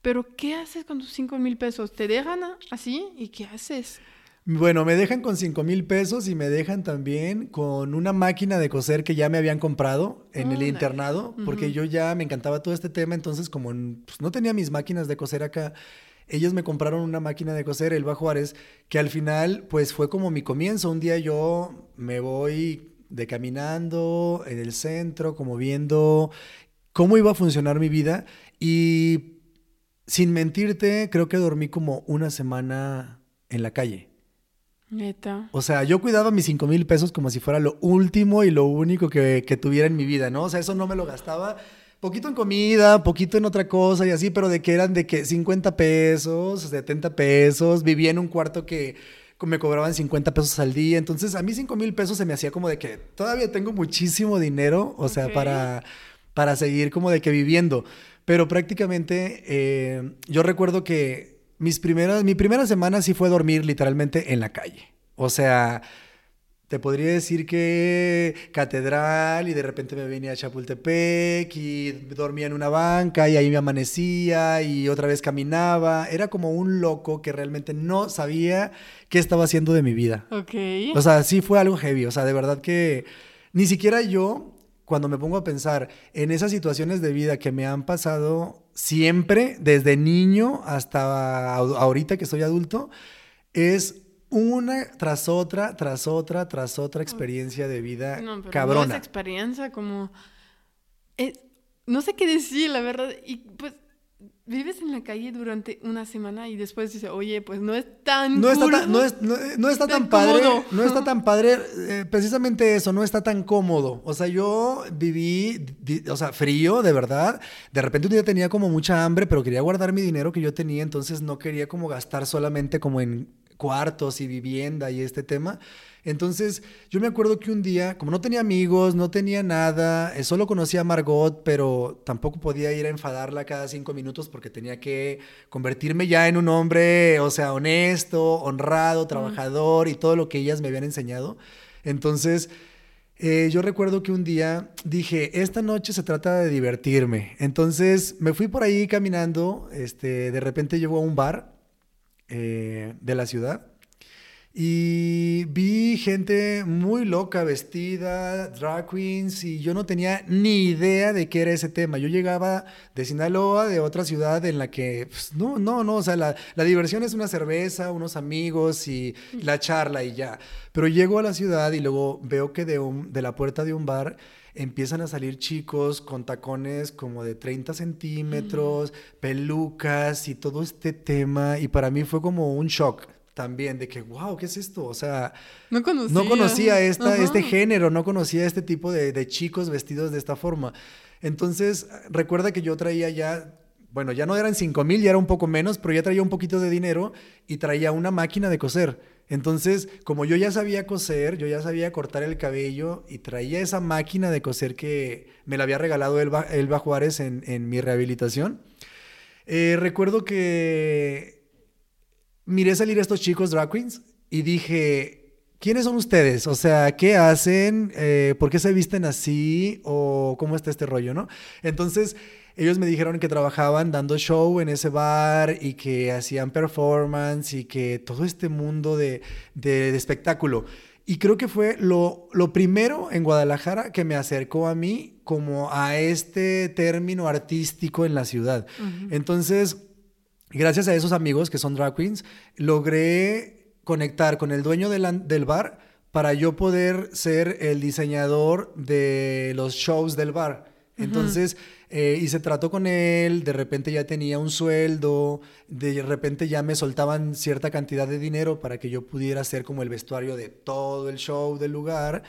Pero ¿qué haces con tus 5 mil pesos? ¿Te dejan así? ¿Y qué haces? Bueno, me dejan con 5 mil pesos y me dejan también con una máquina de coser que ya me habían comprado en Oh, el nice. internado, porque Ujú. yo ya me encantaba todo este tema, entonces como pues, no tenía mis máquinas de coser acá, ellos me compraron una máquina de coser, Elba Juárez, que al final pues fue como mi comienzo. Un día yo me voy de caminando en el centro, como viendo cómo iba a funcionar mi vida y sin mentirte, creo que dormí como una semana en la calle. Neta. O sea, yo cuidaba mis 5 mil pesos como si fuera lo último y lo único que, que tuviera en mi vida, ¿no? O sea, eso no me lo gastaba. Poquito en comida, poquito en otra cosa y así, pero de que eran de que 50 pesos, 70 pesos, vivía en un cuarto que me cobraban 50 pesos al día. Entonces, a mí 5 mil pesos se me hacía como de que todavía tengo muchísimo dinero, o sea, para, para seguir como de que viviendo. Pero prácticamente eh, yo recuerdo que mis primeras, mi primera semana sí fue dormir literalmente en la calle. O sea, te podría decir que catedral y de repente me venía a Chapultepec y dormía en una banca y ahí me amanecía y otra vez caminaba. Era como un loco que realmente no sabía qué estaba haciendo de mi vida. Ok. O sea, sí fue algo heavy. O sea, de verdad que ni siquiera yo, cuando me pongo a pensar en esas situaciones de vida que me han pasado siempre, desde niño hasta ahorita que soy adulto, es una tras otra, tras otra, tras otra experiencia de vida No, pero cabrona. no es experiencia como... es- no sé qué decir, la verdad. Y pues vives en la calle durante una semana y después dices, oye, pues no es tan No está, cool". tan, no, es- no- no está Tan tan padre, cómodo. no está tan padre, eh, precisamente eso, no está tan cómodo. O sea, yo viví, di- o sea, frío, de verdad. De repente un día tenía como mucha hambre, pero quería guardar mi dinero que yo tenía, entonces no quería como gastar solamente como en cuartos y vivienda y este tema. Entonces, yo me acuerdo que un día, como no tenía amigos, no tenía nada, eh, solo conocía a Margot, pero tampoco podía ir a enfadarla cada cinco minutos porque tenía que convertirme ya en un hombre, o sea, honesto, honrado, trabajador y todo lo que ellas me habían enseñado. Entonces, eh, yo recuerdo que un día dije, esta noche se trata de divertirme. Entonces, me fui por ahí caminando, este, de repente llego a un bar eh, de la ciudad. Y vi gente muy loca vestida, drag queens, y yo no tenía ni idea de qué era ese tema. Yo llegaba de Sinaloa, de otra ciudad en la que, pues, no, no, no, o sea, la, la diversión es una cerveza, unos amigos y la charla y ya. Pero llego a la ciudad y luego veo que de, un- de la puerta de un bar empiezan a salir chicos con tacones como de 30 centímetros, pelucas y todo este tema. Y para mí fue como un shock también de que, wow, ¿qué es esto? O sea, No conocía. no conocía esta, Ajá. este género, no conocía este tipo de, de chicos vestidos de esta forma. Entonces, recuerda que yo traía ya, bueno, ya no eran 5 mil, ya era un poco menos, pero ya traía un poquito de dinero y traía una máquina de coser. Entonces, como yo ya sabía coser, yo ya sabía cortar el cabello y traía esa máquina de coser que me la había regalado Elba, Elba Juárez en, mi rehabilitación, eh, recuerdo que miré salir a estos chicos drag queens y dije, ¿quiénes son ustedes? O sea, ¿qué hacen? Eh, ¿Por qué se visten así? ¿O cómo está este rollo, no? Entonces, ellos me dijeron que trabajaban dando show en ese bar y que hacían performance y que todo este mundo de, de- de espectáculo. Y creo que fue lo, lo primero en Guadalajara que me acercó a mí como a este término artístico en la ciudad. Entonces, gracias a esos amigos que son drag queens, logré conectar con el dueño an- del bar para yo poder ser el diseñador de los shows del bar. Entonces, eh, hice trato con él, de repente ya tenía un sueldo, de repente ya me soltaban cierta cantidad de dinero para que yo pudiera hacer como el vestuario de todo el show del lugar.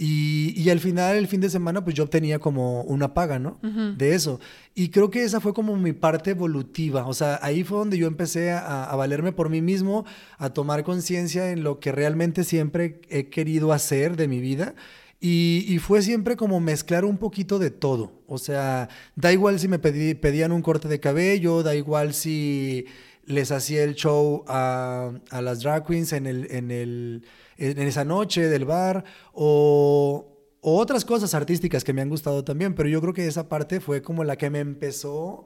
Y, y al final, el fin de semana, pues yo obtenía como una paga, ¿no? De eso. Y creo que esa fue como mi parte evolutiva. O sea, ahí fue donde yo empecé a, a valerme por mí mismo, a tomar conciencia en lo que realmente siempre he querido hacer de mi vida. Y, fue siempre como mezclar un poquito de todo. O sea, da igual si me pedí- pedían un corte de cabello, da igual si les hacía el show a, las drag queens en, el, en, el, en esa noche del bar o otras cosas artísticas que me han gustado también, pero yo creo que esa parte fue como la que me empezó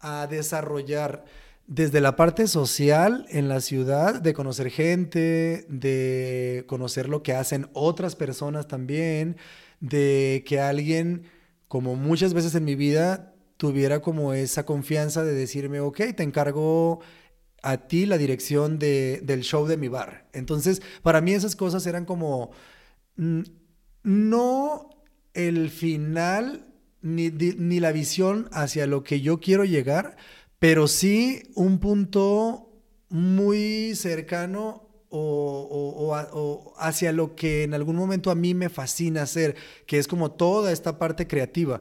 a desarrollar desde la parte social en la ciudad, de conocer gente, de conocer lo que hacen otras personas también, de que alguien, como muchas veces en mi vida, tuviera como esa confianza de decirme, ok, te encargo a ti la dirección de- del show de mi bar. Entonces, para mí esas cosas eran como, mm, no el final ni, ni la visión hacia lo que yo quiero llegar, pero sí un punto muy cercano o, o- o hacia lo que en algún momento a mí me fascina hacer, que es como toda esta parte creativa.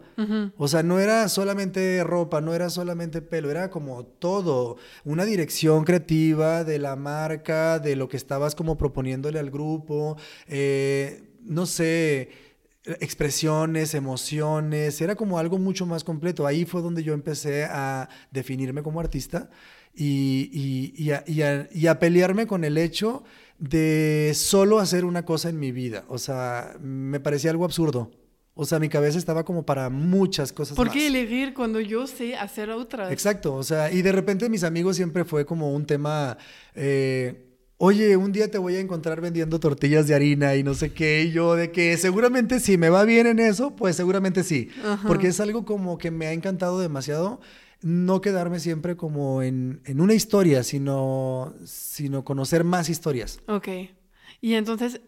O sea, no era solamente ropa, no era solamente pelo, era como todo, una dirección creativa de la marca, de lo que estabas como proponiéndole al grupo, eh, no sé, expresiones, emociones, era como algo mucho más completo. Ahí fue donde yo empecé a definirme como artista y, y, y, a, pelearme con el hecho de solo hacer una cosa en mi vida. O sea, me parecía algo absurdo. O sea, mi cabeza estaba como para muchas cosas. ¿Por qué elegir cuando yo sé hacer otras? Exacto, o sea, y de repente mis amigos siempre fue como un tema, eh, oye, un día te voy a encontrar vendiendo tortillas de harina y no sé qué, y yo de que seguramente si me va bien en eso, pues seguramente sí, porque es algo como que me ha encantado demasiado no quedarme siempre como en, una historia, sino, sino conocer más historias. Ok. Y entonces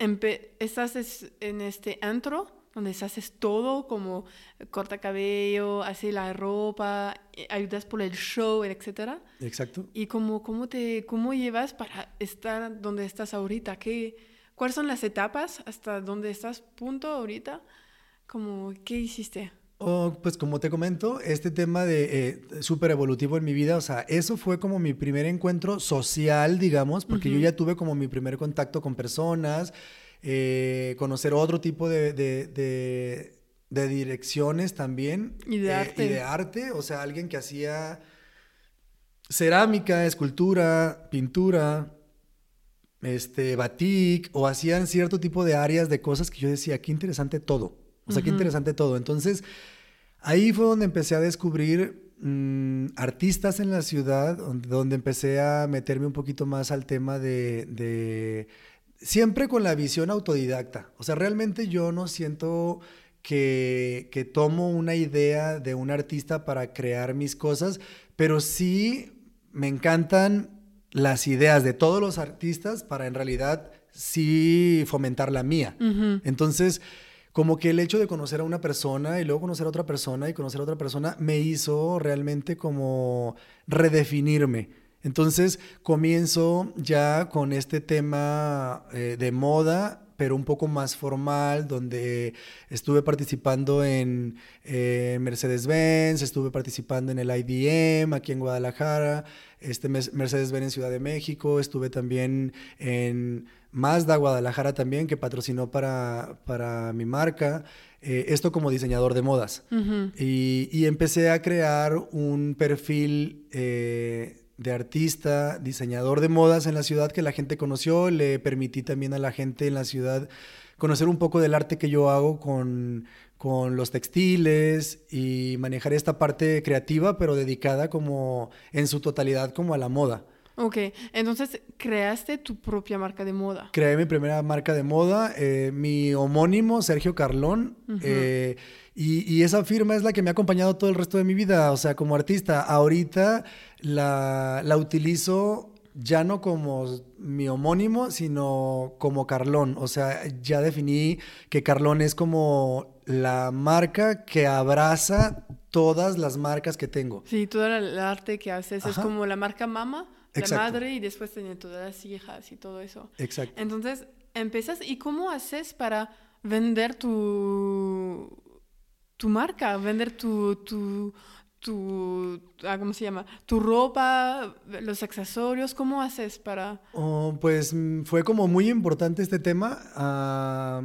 estás en este antro donde haces todo como corta cabello, haces la ropa, eh, ayudas por el show, etc. Exacto. ¿Y cómo, cómo, te, cómo llevas para estar donde estás ahorita? ¿Qué, ¿Cuáles son las etapas hasta donde estás punto ahorita? Como, ¿Qué hiciste? Oh, pues como te comento, este tema de eh, súper evolutivo en mi vida, o sea, eso fue como mi primer encuentro social, digamos, porque yo ya tuve como mi primer contacto con personas, eh, conocer otro tipo de, de, direcciones también. Y de arte. Y de arte, o sea, alguien que hacía cerámica, escultura, pintura, este, batik, o hacían cierto tipo de áreas de cosas que yo decía, qué interesante todo. O sea, qué interesante todo. Entonces, ahí fue donde empecé a descubrir mm, artistas en la ciudad, donde, empecé a meterme un poquito más al tema de, Siempre con la visión autodidacta. O sea, realmente yo no siento que, que tomo una idea de un artista para crear mis cosas, pero sí me encantan las ideas de todos los artistas para en realidad sí fomentar la mía. Entonces, como que el hecho de conocer a una persona y luego conocer a otra persona y conocer a otra persona me hizo realmente como redefinirme. Entonces comienzo ya con este tema eh, de moda, pero un poco más formal, donde estuve participando en eh, Mercedes-Benz, estuve participando en el IDM aquí en Guadalajara, este Mercedes-Benz en Ciudad de México, estuve también en Mazda Guadalajara también, que patrocinó para, para mi marca. Eh, esto como diseñador de modas. y, empecé a crear un perfil eh, de artista, diseñador de modas en la ciudad que la gente conoció. Le permití también a la gente en la ciudad conocer un poco del arte que yo hago con, con los textiles y manejar esta parte creativa, pero dedicada como en su totalidad como a la moda. Ok, entonces creaste tu propia marca de moda. Creé mi primera marca de moda, eh, mi homónimo Sergio Carlón, eh, y, esa firma es la que me ha acompañado todo el resto de mi vida, o sea, como artista. Ahorita la, la utilizo ya no como mi homónimo, sino como Carlón. O sea, ya definí que Carlón es como la marca que abraza todas las marcas que tengo. Sí, todo el arte que haces es como la marca Mama la madre y después tenía todas las hijas y todo eso. Exacto. Entonces, empiezas y cómo haces para vender tu, tu marca, vender tu, tu, tu ah, ¿cómo se llama? Tu ropa, los accesorios, ¿cómo haces para...? Oh, pues mm, fue como muy importante este tema. Ah,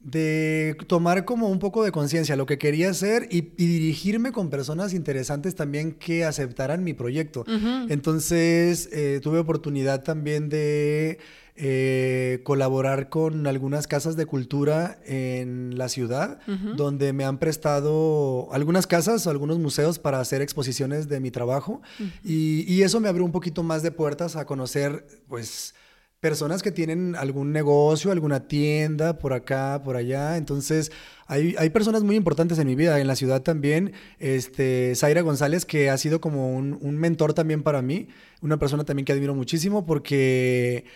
de tomar como un poco de conciencia lo que quería hacer y, dirigirme con personas interesantes también que aceptaran mi proyecto. Entonces eh, tuve oportunidad también de eh, colaborar con algunas casas de cultura en la ciudad, donde me han prestado algunas casas o algunos museos para hacer exposiciones de mi trabajo y, y eso me abrió un poquito más de puertas a conocer pues personas que tienen algún negocio, alguna tienda por acá, por allá. Entonces, hay, hay, personas muy importantes en mi vida, en la ciudad también. Este, Zaira González, que ha sido como un, un mentor también para mí, una persona también que admiro muchísimo porque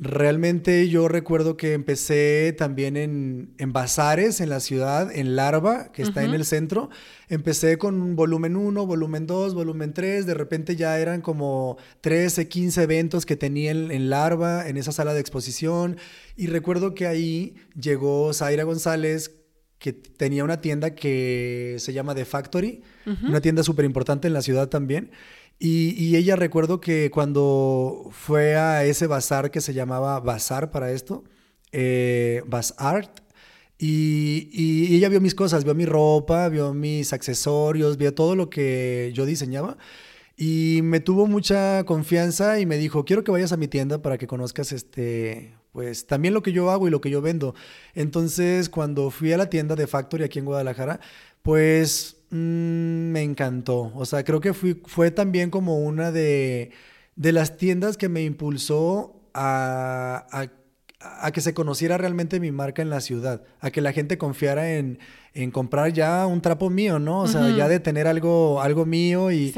Realmente yo recuerdo que empecé también en, en bazares en la ciudad, en Larva, que está en el centro. Empecé con volumen 1, volumen 2, volumen 3. De repente ya eran como 13, 15 eventos que tenía en, Larva, en esa sala de exposición. Y recuerdo que ahí llegó Zaira González, que tenía una tienda que se llama The Factory, una tienda súper importante en la ciudad también. Y, ella recuerdo que cuando fue a ese bazar que se llamaba Bazar para esto, eh, Art, Y, y ella vio mis cosas, vio mi ropa, vio mis accesorios, vio todo lo que yo diseñaba. Y me tuvo mucha confianza y me dijo, quiero que vayas a mi tienda para que conozcas este, pues también lo que yo hago y lo que yo vendo. Entonces, cuando fui a la tienda de Factory aquí en Guadalajara, pues mm, me encantó. O sea, creo que fui, fue también como una de, de las tiendas que me impulsó a, a a que se conociera realmente mi marca en la ciudad, a que la gente confiara en, en comprar ya un trapo mío, ¿no? O sea, ya de tener algo, algo mío y...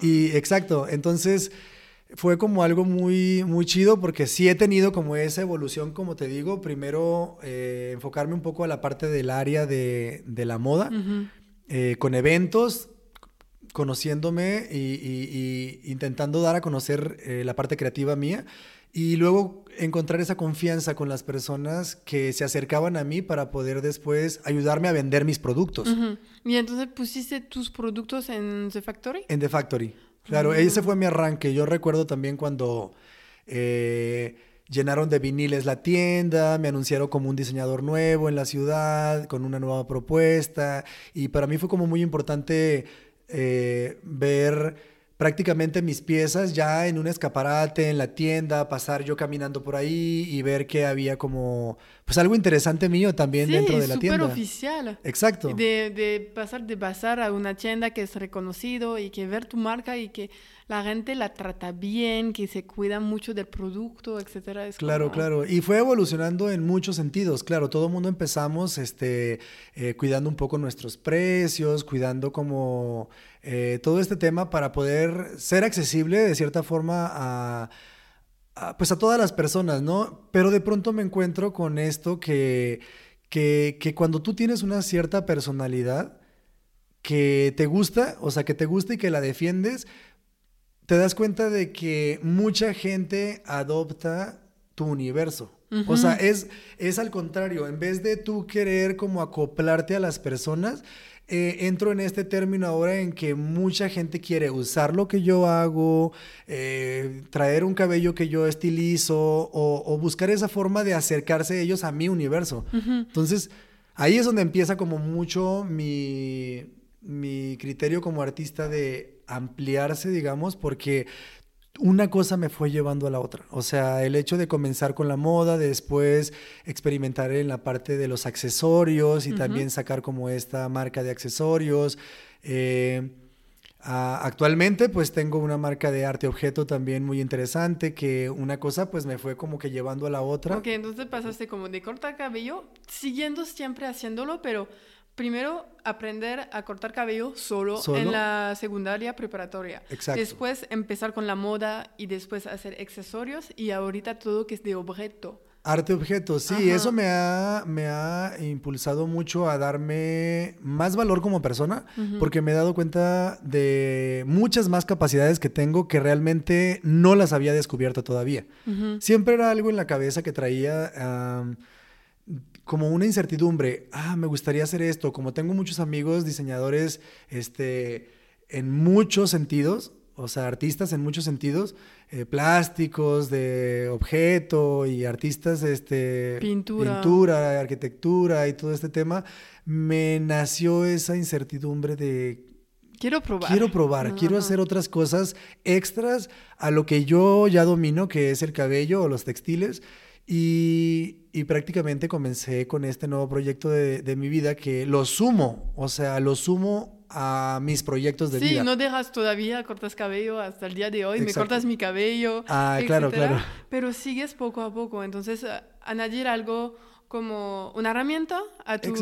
Y exacto, entonces fue como algo muy, muy chido porque sí he tenido como esa evolución, como te digo, primero eh, enfocarme un poco a la parte del área de, de la moda, eh, con eventos, conociéndome y, y, intentando dar a conocer eh, la parte creativa mía y luego encontrar esa confianza con las personas que se acercaban a mí para poder después ayudarme a vender mis productos. Y entonces pusiste tus productos en The Factory? En The Factory. Claro, ese fue mi arranque. Yo recuerdo también cuando eh, llenaron de viniles la tienda, me anunciaron como un diseñador nuevo en la ciudad, con una nueva propuesta. Y para mí fue como muy importante eh, ver prácticamente mis piezas ya en un escaparate, en la tienda, pasar yo caminando por ahí y ver que había como, pues algo interesante mío también dentro de la tienda. súper oficial. Exacto. De, de, pasar de pasar a una tienda que es reconocido y que ver tu marca y que la gente la trata bien, que se cuida mucho del producto, etcétera. claro, claro. Y fue evolucionando en muchos sentidos. Claro, todo el mundo empezamos este, eh, cuidando un poco nuestros precios, cuidando como eh, todo este tema para poder ser accesible de cierta forma a, pues a todas las personas, ¿no? Pero de pronto me encuentro con esto que, que, que cuando tú tienes una cierta personalidad, que te gusta, o sea, que te gusta y que la defiendes, te das cuenta de que mucha gente adopta tu universo. O sea, es, es al contrario, en vez de tú querer como acoplarte a las personas, eh, entro en este término ahora en que mucha gente quiere usar lo que yo hago, eh, traer un cabello que yo estilizo o, buscar esa forma de acercarse ellos a mi universo. Entonces, ahí es donde empieza como mucho mi, mi criterio como artista de ampliarse, digamos, porque una cosa me fue llevando a la otra. O sea, el hecho de comenzar con la moda, después experimentar en la parte de los accesorios y también sacar como esta marca de accesorios. Eh, actualmente pues tengo una marca de arte objeto también muy interesante que una cosa pues me fue como que llevando a la otra. Ok, entonces pasaste como de cortar cabello, siguiendo siempre haciéndolo, pero primero aprender a cortar cabello solo, en la secundaria preparatoria. Exacto. Después empezar con la moda y después hacer accesorios y ahorita todo que es de objeto. Arte objeto, sí, eso me ha, me ha impulsado mucho a darme más valor como persona, porque me he dado cuenta de muchas más capacidades que tengo que realmente no las había descubierto todavía. Siempre era algo en la cabeza que traía como una incertidumbre, ah, me gustaría hacer esto, como tengo muchos amigos diseñadores, este, en muchos sentidos, o sea, artistas en muchos sentidos, eh, plásticos, de objeto y artistas, este, pintura. pintura, arquitectura y todo este tema, me nació esa incertidumbre de Quiero probar. Quiero probar, quiero hacer otras cosas extras a lo que yo ya domino, que es el cabello o los textiles. Y, y, prácticamente comencé con este nuevo proyecto de, de, mi vida que lo sumo, o sea, lo sumo a mis proyectos de vida. Sí, no dejas todavía, cortas cabello hasta el día de hoy, me cortas mi cabello. Ah, claro, claro. Pero sigues poco a poco, entonces añadir algo como una herramienta a tu,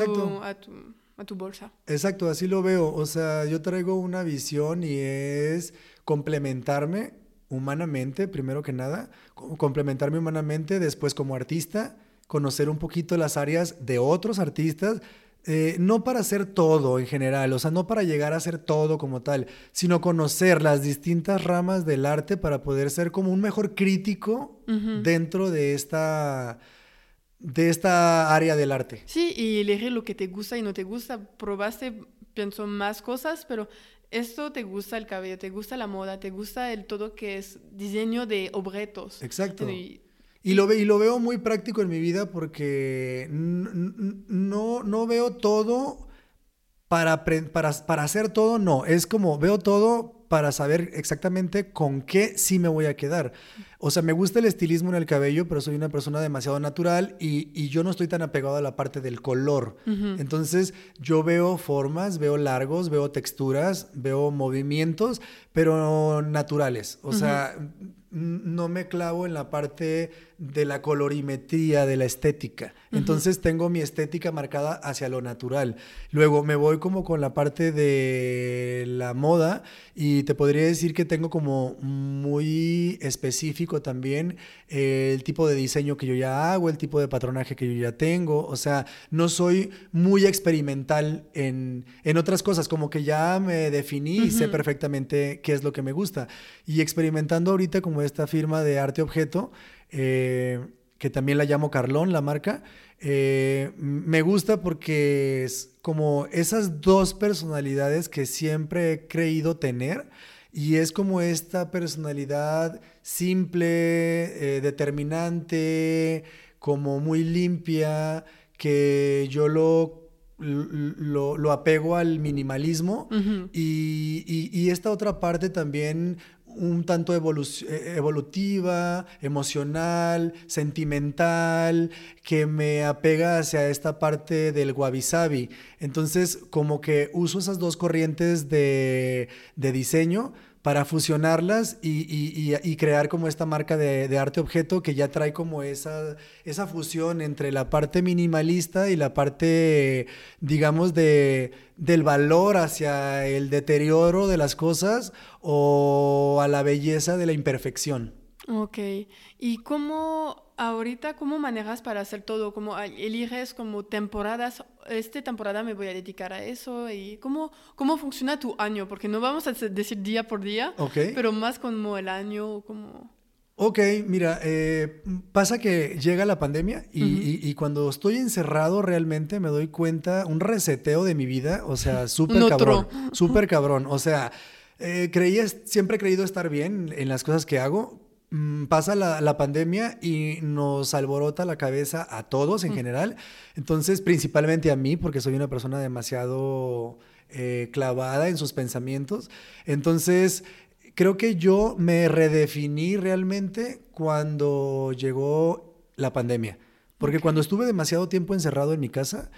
a tu, a tu bolsa. Exacto, así lo veo. O sea, yo traigo una visión y es complementarme humanamente, primero que nada, complementarme humanamente, después como artista, conocer un poquito las áreas de otros artistas, eh, no para hacer todo en general, o sea, no para llegar a hacer todo como tal, sino conocer las distintas ramas del arte para poder ser como un mejor crítico dentro de esta de esta área del arte. Sí, y elegir lo que te gusta y no te gusta. Probaste, pienso, más cosas, pero esto te gusta el cabello, te gusta la moda, te gusta el todo que es diseño de objetos. Exacto. Y, Y lo, ve, y lo veo muy práctico en mi vida porque no, no veo todo para, para, para hacer todo, no. Es como veo todo para saber exactamente con qué sí me voy a quedar. O sea, me gusta el estilismo en el cabello, pero soy una persona demasiado natural y, yo no estoy tan apegado a la parte del color. Entonces, yo veo formas, veo largos, veo texturas, veo movimientos, pero naturales. O sea, no me clavo en la parte de la colorimetría, de la estética. Entonces tengo mi estética marcada hacia lo natural. Luego me voy como con la parte de la moda y te podría decir que tengo como muy específico también el tipo de diseño que yo ya hago, el tipo de patronaje que yo ya tengo. O sea, no soy muy experimental en, otras cosas, como que ya me definí y sé perfectamente qué es lo que me gusta. Y experimentando ahorita como esta firma de arte objeto, eh, que también la llamo Carlón, la marca. Eh, me gusta porque es como esas dos personalidades que siempre he creído tener y es como esta personalidad simple, eh, determinante, como muy limpia, que yo lo lo, apego al minimalismo y, y, esta otra parte también un tanto eh, evolutiva, emocional, sentimental, que me apega hacia esta parte del wabi sabi. Entonces, como que uso esas dos corrientes de, de diseño para fusionarlas y, crear como esta marca de, arte objeto que ya trae como esa, esa fusión entre la parte minimalista y la parte, digamos, de, del valor hacia el deterioro de las cosas o a la belleza de la imperfección. Ok, ¿y cómo ahorita, cómo manejas para hacer todo? ¿Cómo eliges como temporadas? Esta temporada me voy a dedicar a eso y cómo, cómo funciona tu año, porque no vamos a decir día por día, pero más como el año, como... Ok, mira, eh, pasa que llega la pandemia y, cuando estoy encerrado realmente me doy cuenta, un reseteo de mi vida, o sea, súper cabrón, súper cabrón, o sea, eh, creía, siempre he creído estar bien en las cosas que hago, pasa la, pandemia y nos alborota la cabeza a todos en mm. general. Entonces, principalmente a mí, porque soy una persona demasiado eh, clavada en sus pensamientos. Entonces, creo que yo me redefiní realmente cuando llegó la pandemia. Porque cuando estuve demasiado tiempo encerrado en mi casa,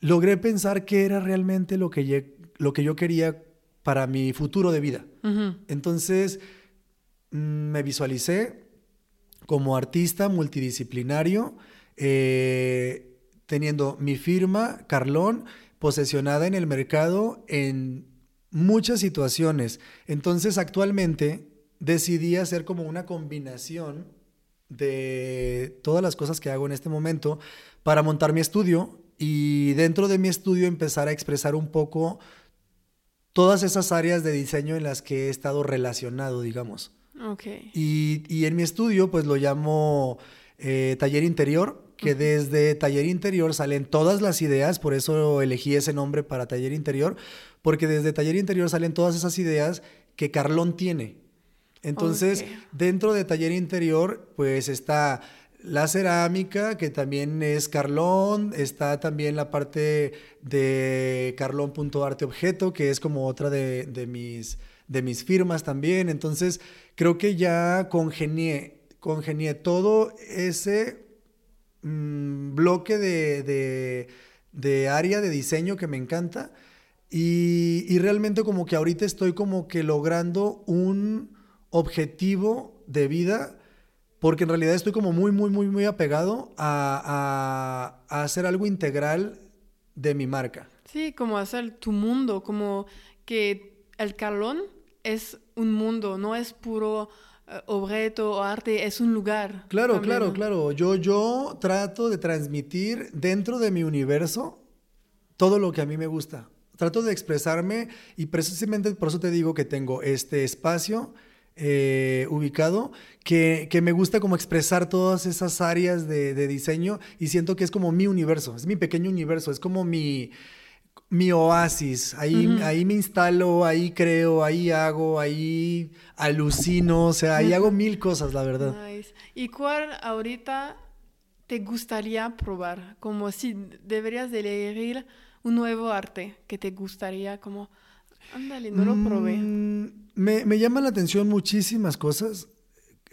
logré pensar qué era realmente lo que, lo que yo quería para mi futuro de vida. Entonces, Mm, me visualicé como artista multidisciplinario, eh, teniendo mi firma, Carlón, posesionada en el mercado en muchas situaciones. Entonces, actualmente decidí hacer como una combinación de todas las cosas que hago en este momento para montar mi estudio y dentro de mi estudio empezar a expresar un poco todas esas áreas de diseño en las que he estado relacionado, digamos. Okay. Y, en mi estudio, pues lo llamo eh, taller interior, que desde taller interior salen todas las ideas, por eso elegí ese nombre para taller interior, porque desde taller interior salen todas esas ideas que Carlón tiene. Entonces, dentro de taller interior, pues está la cerámica, que también es Carlón, está también la parte de carlón.arteobjeto, que es como otra de, de mis de mis firmas también. Entonces, creo que ya congenié, congenié todo ese mm, bloque de, de, área de diseño que me encanta. Y, y, realmente como que ahorita estoy como que logrando un objetivo de vida, porque en realidad estoy como muy, muy, muy, muy apegado a, a hacer algo integral de mi marca. Sí, como hacer tu mundo, como que el calón es un mundo, no es puro eh, objeto o arte, es un lugar. Claro, claro, claro. Yo, yo trato de transmitir dentro de mi universo todo lo que a mí me gusta. Trato de expresarme y precisamente por eso te digo que tengo este espacio eh, ubicado que, me gusta como expresar todas esas áreas de, de diseño y siento que es como mi universo, es mi pequeño universo, es como mi mi oasis. Ahí, ahí me instalo, ahí creo, ahí hago, ahí alucino, o sea, ahí hago mil cosas, la verdad. ¿Y cuál ahorita te gustaría probar? Como si deberías de elegir un nuevo arte que te gustaría, como, ándale, no lo probé. Mm, me, me llaman la atención muchísimas cosas.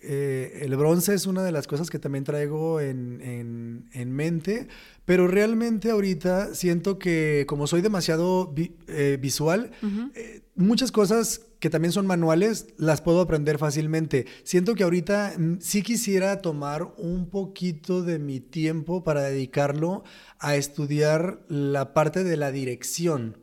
Eh, el bronce es una de las cosas que también traigo en, mente, pero realmente ahorita siento que como soy demasiado eh, visual, eh, muchas cosas que también son manuales las puedo aprender fácilmente. Siento que ahorita sí quisiera tomar un poquito de mi tiempo para dedicarlo a estudiar la parte de la dirección.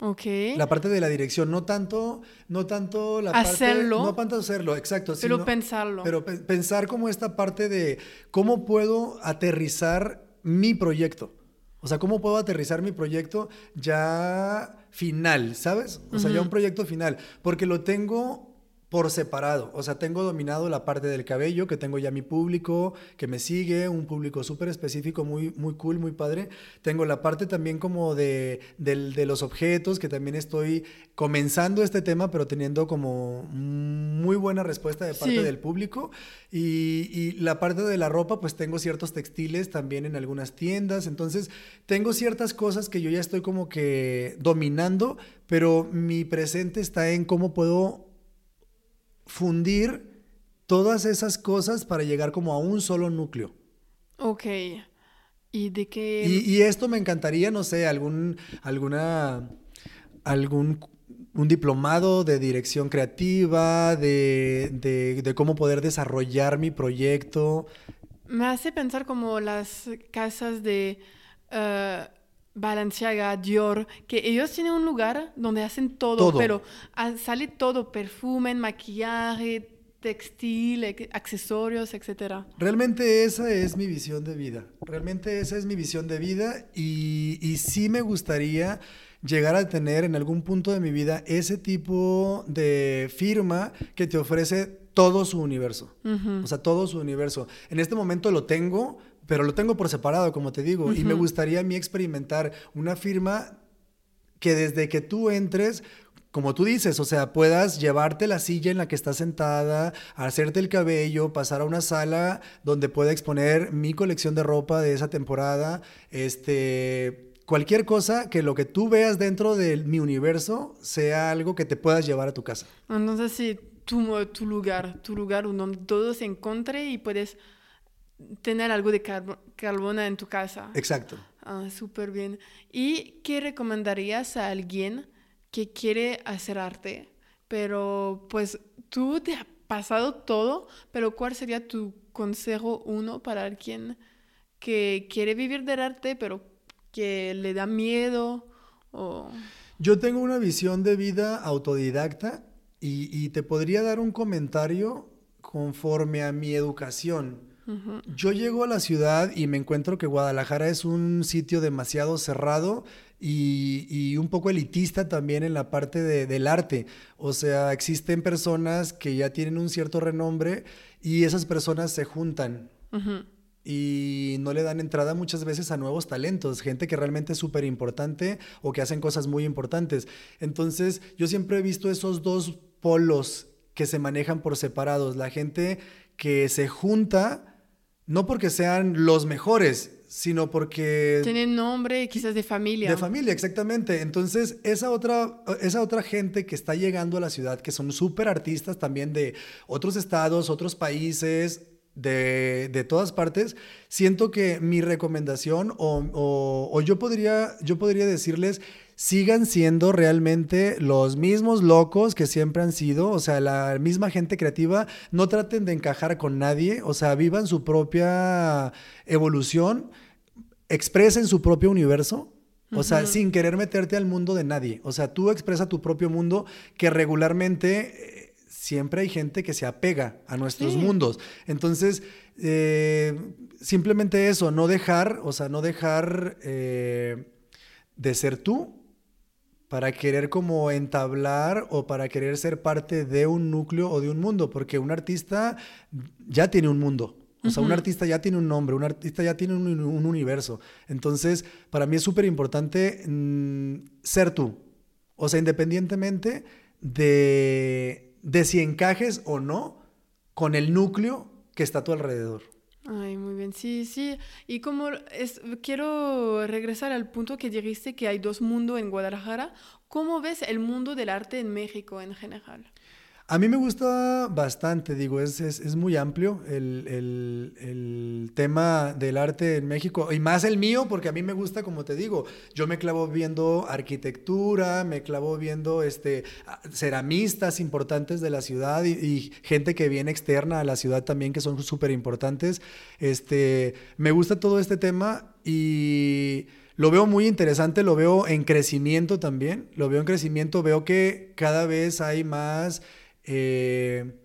Ok. La parte de la dirección, no tanto, no tanto la hacerlo, parte... No tanto hacerlo, exacto. Pero pensarlo. Pero pensar como esta parte de cómo puedo aterrizar mi proyecto. O sea, cómo puedo aterrizar mi proyecto ya final, ¿sabes? O sea, ya un proyecto final. Porque lo tengo por separado. O sea, tengo dominado la parte del cabello, que tengo ya mi público que me sigue, un público súper específico, muy, muy cool, muy padre. Tengo la parte también como de, los objetos, que también estoy comenzando este tema, pero teniendo como muy buena respuesta de parte del público. Y, y, la parte de la ropa, pues tengo ciertos textiles también en algunas tiendas. Entonces, tengo ciertas cosas que yo ya estoy como que dominando, pero mi presente está en cómo puedo fundir todas esas cosas para llegar como a un solo núcleo. Ok. ¿Y de qué? Y, esto me encantaría, no sé, algún, alguna, algún un diplomado de dirección creativa, de, de, cómo poder desarrollar mi proyecto. Me hace pensar como las casas de uh, Balenciaga, Dior, que ellos tienen un lugar donde hacen todo, pero sale todo, perfume, maquillaje, textil, accesorios, etc. Realmente esa es mi visión de vida. Realmente esa es mi visión de vida y, y sí me gustaría llegar a tener en algún punto de mi vida ese tipo de firma que te ofrece todo su universo. O sea, todo su universo. En este momento lo tengo, pero lo tengo por separado, como te digo, y me gustaría a mí experimentar una firma que desde que tú entres, como tú dices, o sea, puedas llevarte la silla en la que estás sentada, hacerte el cabello, pasar a una sala donde pueda exponer mi colección de ropa de esa temporada, este, cualquier cosa que lo que tú veas dentro de mi universo sea algo que te puedas llevar a tu casa. Entonces, sí, tu, tu lugar, tu lugar donde todo se encuentre y puedes tener algo de carbona en tu casa. Exacto. Ah, súper bien. ¿Y qué recomendarías a alguien que quiere hacer arte? Pero pues tú te has pasado todo, pero ¿cuál sería tu consejo uno para alguien que quiere vivir del arte, pero que le da miedo? O... Yo tengo una visión de vida autodidacta y, y te podría dar un comentario conforme a mi educación. Yo llego a la ciudad y me encuentro que Guadalajara es un sitio demasiado cerrado y, un poco elitista también en la parte del arte. O sea, existen personas que ya tienen un cierto renombre y esas personas se juntan. Y no le dan entrada muchas veces a nuevos talentos, gente que realmente es súper importante o que hacen cosas muy importantes. Entonces, yo siempre he visto esos dos polos que se manejan por separados. La gente que se junta no porque sean los mejores, sino porque... Tienen nombre quizás de familia. De familia, exactamente. Entonces, esa otra, esa otra gente que está llegando a la ciudad, que son súper artistas también de otros estados, otros países, de, de, todas partes, siento que mi recomendación o, o, yo, podría, yo podría decirles sigan siendo realmente los mismos locos que siempre han sido, o sea, la misma gente creativa, no traten de encajar con nadie, o sea, vivan su propia evolución, expresen su propio universo, o sea, sin querer meterte al mundo de nadie. O sea, tú expresa tu propio mundo que regularmente eh, siempre hay gente que se apega a nuestros mundos. Entonces, eh, simplemente eso, no dejar, o sea, no dejar eh, de ser tú para querer como entablar o para querer ser parte de un núcleo o de un mundo, porque un artista ya tiene un mundo. O sea, un artista ya tiene un nombre, un artista ya tiene un, universo. Entonces, para mí es súper importante mm, ser tú. O sea, independientemente de, de si encajes o no con el núcleo que está a tu alrededor. Ay, muy bien, sí, sí. Y como es, quiero regresar al punto que dijiste que hay dos mundos en Guadalajara, ¿cómo ves el mundo del arte en México en general? A mí me gusta bastante, digo, es, es, muy amplio el, el, tema del arte en México y más el mío, porque a mí me gusta, como te digo, yo me clavo viendo arquitectura, me clavo viendo este, ceramistas importantes de la ciudad y, gente que viene externa a la ciudad también, que son súper importantes. Este, me gusta todo este tema y lo veo muy interesante, lo veo en crecimiento también, lo veo en crecimiento, veo que cada vez hay más eh,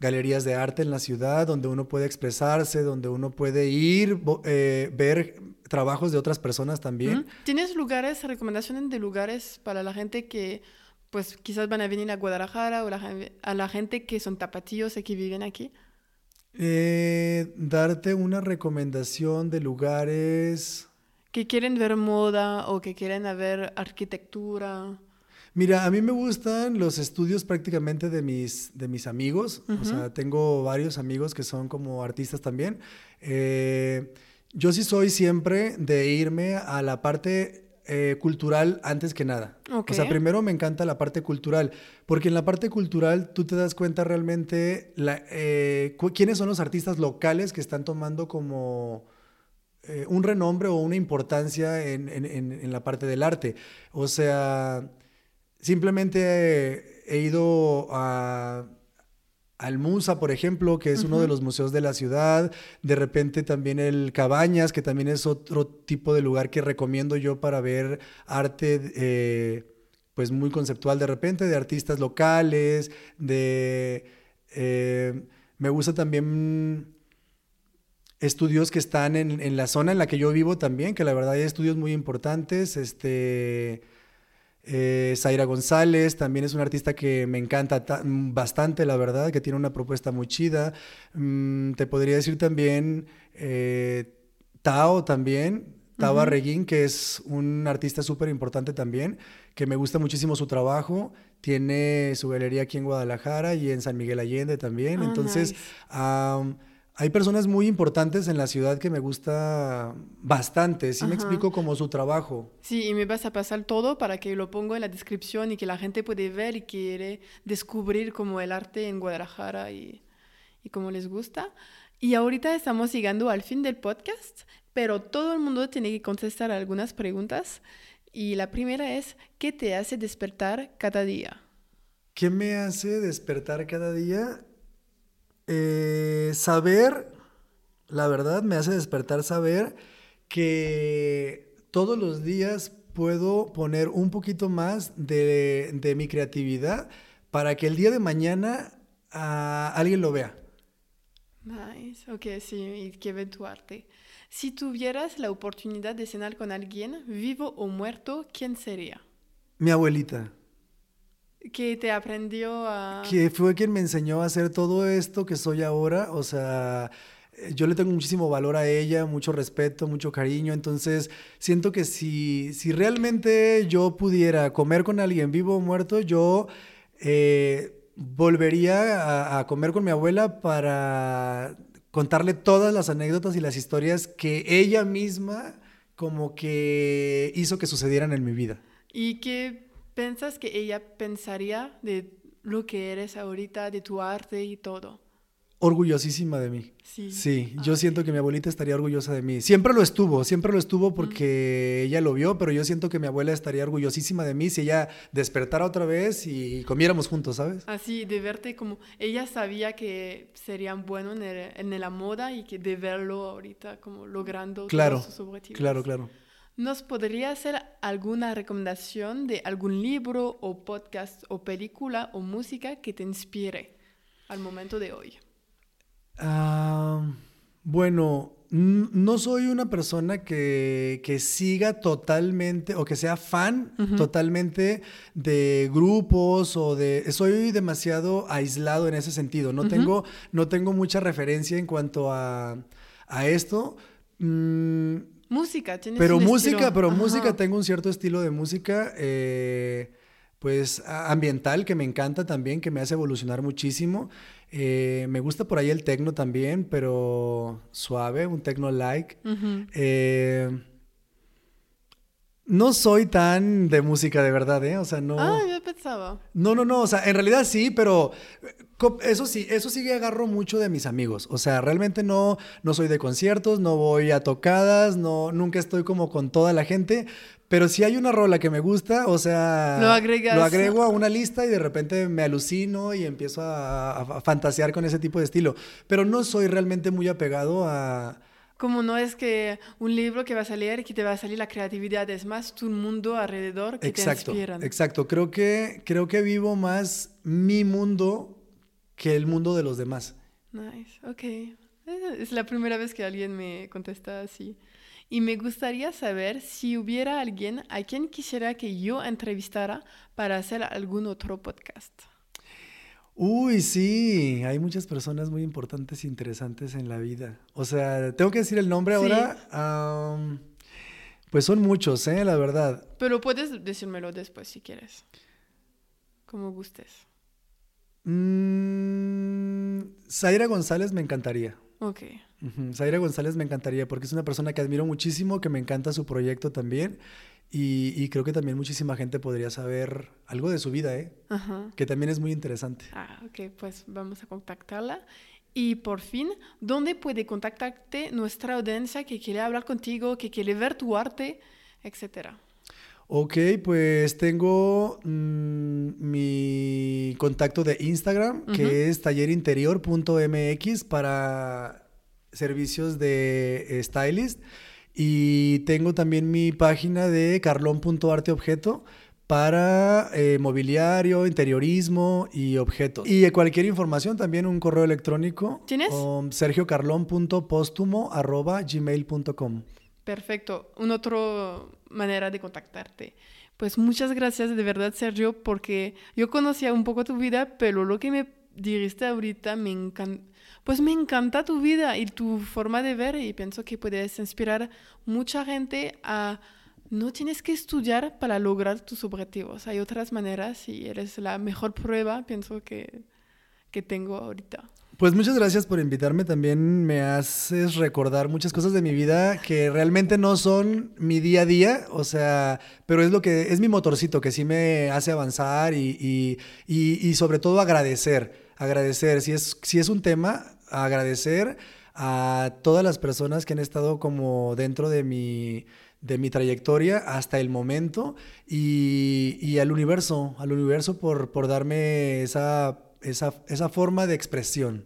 galerías de arte en la ciudad donde uno puede expresarse, donde uno puede ir, eh, ver trabajos de otras personas también. ¿Tienes lugares, recomendaciones de lugares para la gente que pues quizás van a venir a Guadalajara o a la gente que son tapatíos y que viven aquí? Eh, darte una recomendación de lugares... Que quieren ver moda o que quieren ver arquitectura. Mira, a mí me gustan los estudios prácticamente de mis, de mis amigos. O sea, tengo varios amigos que son como artistas también. Eh, yo sí soy siempre de irme a la parte eh, cultural antes que nada. O sea, primero me encanta la parte cultural, porque en la parte cultural tú te das cuenta realmente eh, quiénes son los artistas locales que están tomando como un renombre o una importancia en, en, la parte del arte. O sea, Simplemente he ido a, al Musa, por ejemplo, que es uno de los museos de la ciudad. De repente también el Cabañas, que también es otro tipo de lugar que recomiendo yo para ver arte, eh, pues muy conceptual de repente, de artistas locales, de... Eh, me gusta también estudios que están en, en, la zona en la que yo vivo también, que la verdad hay estudios muy importantes. Este eh, Zaira González también es una artista que me encanta bastante, la verdad, que tiene una propuesta muy chida. Mm, te podría decir también eh, Tao también, Tao Arreguín, que es un artista súper importante también, que me gusta muchísimo su trabajo. Tiene su galería aquí en Guadalajara y en San Miguel Allende también. Ah, Entonces, hay personas muy importantes en la ciudad que me gusta bastante, sí me explico como su trabajo. Sí, y me vas a pasar todo para que lo ponga en la descripción y que la gente puede ver y quiere descubrir como el arte en Guadalajara y, y cómo les gusta. Y ahorita estamos llegando al fin del podcast, pero todo el mundo tiene que contestar algunas preguntas. Y la primera es, ¿qué te hace despertar cada día? ¿Qué me hace despertar cada día? Eh, saber, la verdad, me hace despertar saber que todos los días puedo poner un poquito más de, mi creatividad para que el día de mañana ah, alguien lo vea. Nice, ok, sí, y que ve tu arte. Si tuvieras la oportunidad de cenar con alguien, vivo o muerto, ¿quién sería? Mi abuelita. Que te aprendió a... Que fue quien me enseñó a hacer todo esto que soy ahora. O sea, eh, yo le tengo muchísimo valor a ella, mucho respeto, mucho cariño. Entonces, siento que si, si realmente yo pudiera comer con alguien vivo o muerto, yo eh, volvería a, comer con mi abuela para contarle todas las anécdotas y las historias que ella misma como que hizo que sucedieran en mi vida. ¿Y qué ¿Piensas que ella pensaría de lo que eres ahorita, de tu arte y todo? Orgullosísima de mí. Sí. Sí, yo siento que mi abuelita estaría orgullosa de mí. Siempre lo estuvo, siempre lo estuvo porque ella lo vio, pero yo siento que mi abuela estaría orgullosísima de mí si ella despertara otra vez y comiéramos juntos, ¿sabes? Así, de verte como ella sabía que serían buenos en, en la moda y que de verlo ahorita como logrando claro, todos sus objetivos. Claro, claro. ¿Nos podría hacer alguna recomendación de algún libro o podcast o película o música que te inspire al momento de hoy? Ah, bueno, no soy una persona que, que siga totalmente o que sea fan totalmente de grupos o de... Soy demasiado aislado en ese sentido. No, tengo, no tengo mucha referencia en cuanto a, a esto. Mm, Música, tienes pero un música, estilo. pero Ajá. música, tengo un cierto estilo de música, eh, pues ambiental, que me encanta también, que me hace evolucionar muchísimo. Eh, me gusta por ahí el tecno también, pero suave, un tecno like. Ujú. Eh, no soy tan de música de verdad, ¿eh? O sea, no. Ah, yo pensaba. No, no, no, o sea, en realidad sí, pero eh, eso sí, eso sí que agarro mucho de mis amigos. O sea, realmente no, no soy de conciertos, no voy a tocadas, no, nunca estoy como con toda la gente, pero si hay una rola que me gusta, o sea, Lo agregas. lo agrego a una lista y de repente me alucino y empiezo a- a fantasear con ese tipo de estilo. Pero no soy realmente muy apegado a... Como no es que un libro que vas a leer y que te va a salir la creatividad, es más tu mundo alrededor que Exacto, te inspiran. exacto. Creo que, creo que vivo más mi mundo que el mundo de los demás. Nice, ok. Eh, Es la primera vez que alguien me contesta así. Y me gustaría saber si hubiera alguien a quien quisiera que yo entrevistara para hacer algún otro podcast. Uy, sí, hay muchas personas muy importantes e interesantes en la vida. O sea, tengo que decir el nombre Sí. ahora. Pues son muchos, ¿eh? La verdad. Pero puedes decírmelo después si quieres. Como gustes. Mm, Zaira González me encantaría. Ok. Zaira González me encantaría porque es una persona que admiro muchísimo, que me encanta su proyecto también. Y, y creo que también muchísima gente podría saber algo de su vida, ¿eh? Ajá. Que también es muy interesante. Ah, ok, pues vamos a contactarla. Y por fin, ¿dónde puede contactarte nuestra audiencia que quiere hablar contigo, que quiere ver tu arte, etcétera? Ok, pues tengo mm, mi contacto de Instagram, Ujú. que es tallerinterior.mx para servicios de stylist. Y tengo también mi página de carlón.arteobjeto para eh, mobiliario, interiorismo y objetos. Y cualquier información, también un correo electrónico. ¿Tienes? um, sergiocarlón.póstumo.gmail.com Perfecto. Una otra manera de contactarte. Pues muchas gracias de verdad, Sergio, porque yo conocía un poco tu vida, pero lo que me dijiste ahorita me encanta. Pues me encanta tu vida y tu forma de ver y pienso que puedes inspirar mucha gente a no tienes que estudiar para lograr tus objetivos. Hay otras maneras y eres la mejor prueba, pienso que, que tengo ahorita. Pues muchas gracias por invitarme. También me haces recordar muchas cosas de mi vida que realmente no son mi día a día, o sea, pero es lo que es mi motorcito que sí me hace avanzar y, y, y- sobre todo agradecer, agradecer. Si es, si es un tema, agradecer a todas las personas que han estado como dentro de mi de mi trayectoria hasta el momento y, y al universo, al universo por, por darme esa, esa, esa forma de expresión.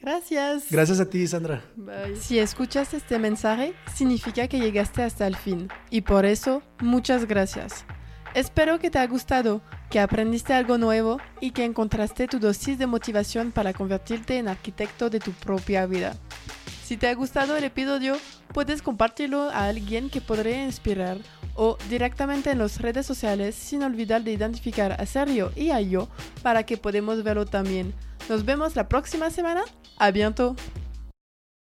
Gracias. Gracias a ti, Sandra. Bye. Si escuchas este mensaje, significa que llegaste hasta el fin. Y por eso, muchas gracias. Espero que te haya gustado, que aprendiste algo nuevo y que encontraste tu dosis de motivación para convertirte en arquitecto de tu propia vida. Si te ha gustado el episodio, puedes compartirlo a alguien que podría inspirar o directamente en las redes sociales sin olvidar de identificar a Sergio y a yo para que podamos verlo también. Nos vemos la próxima semana. A.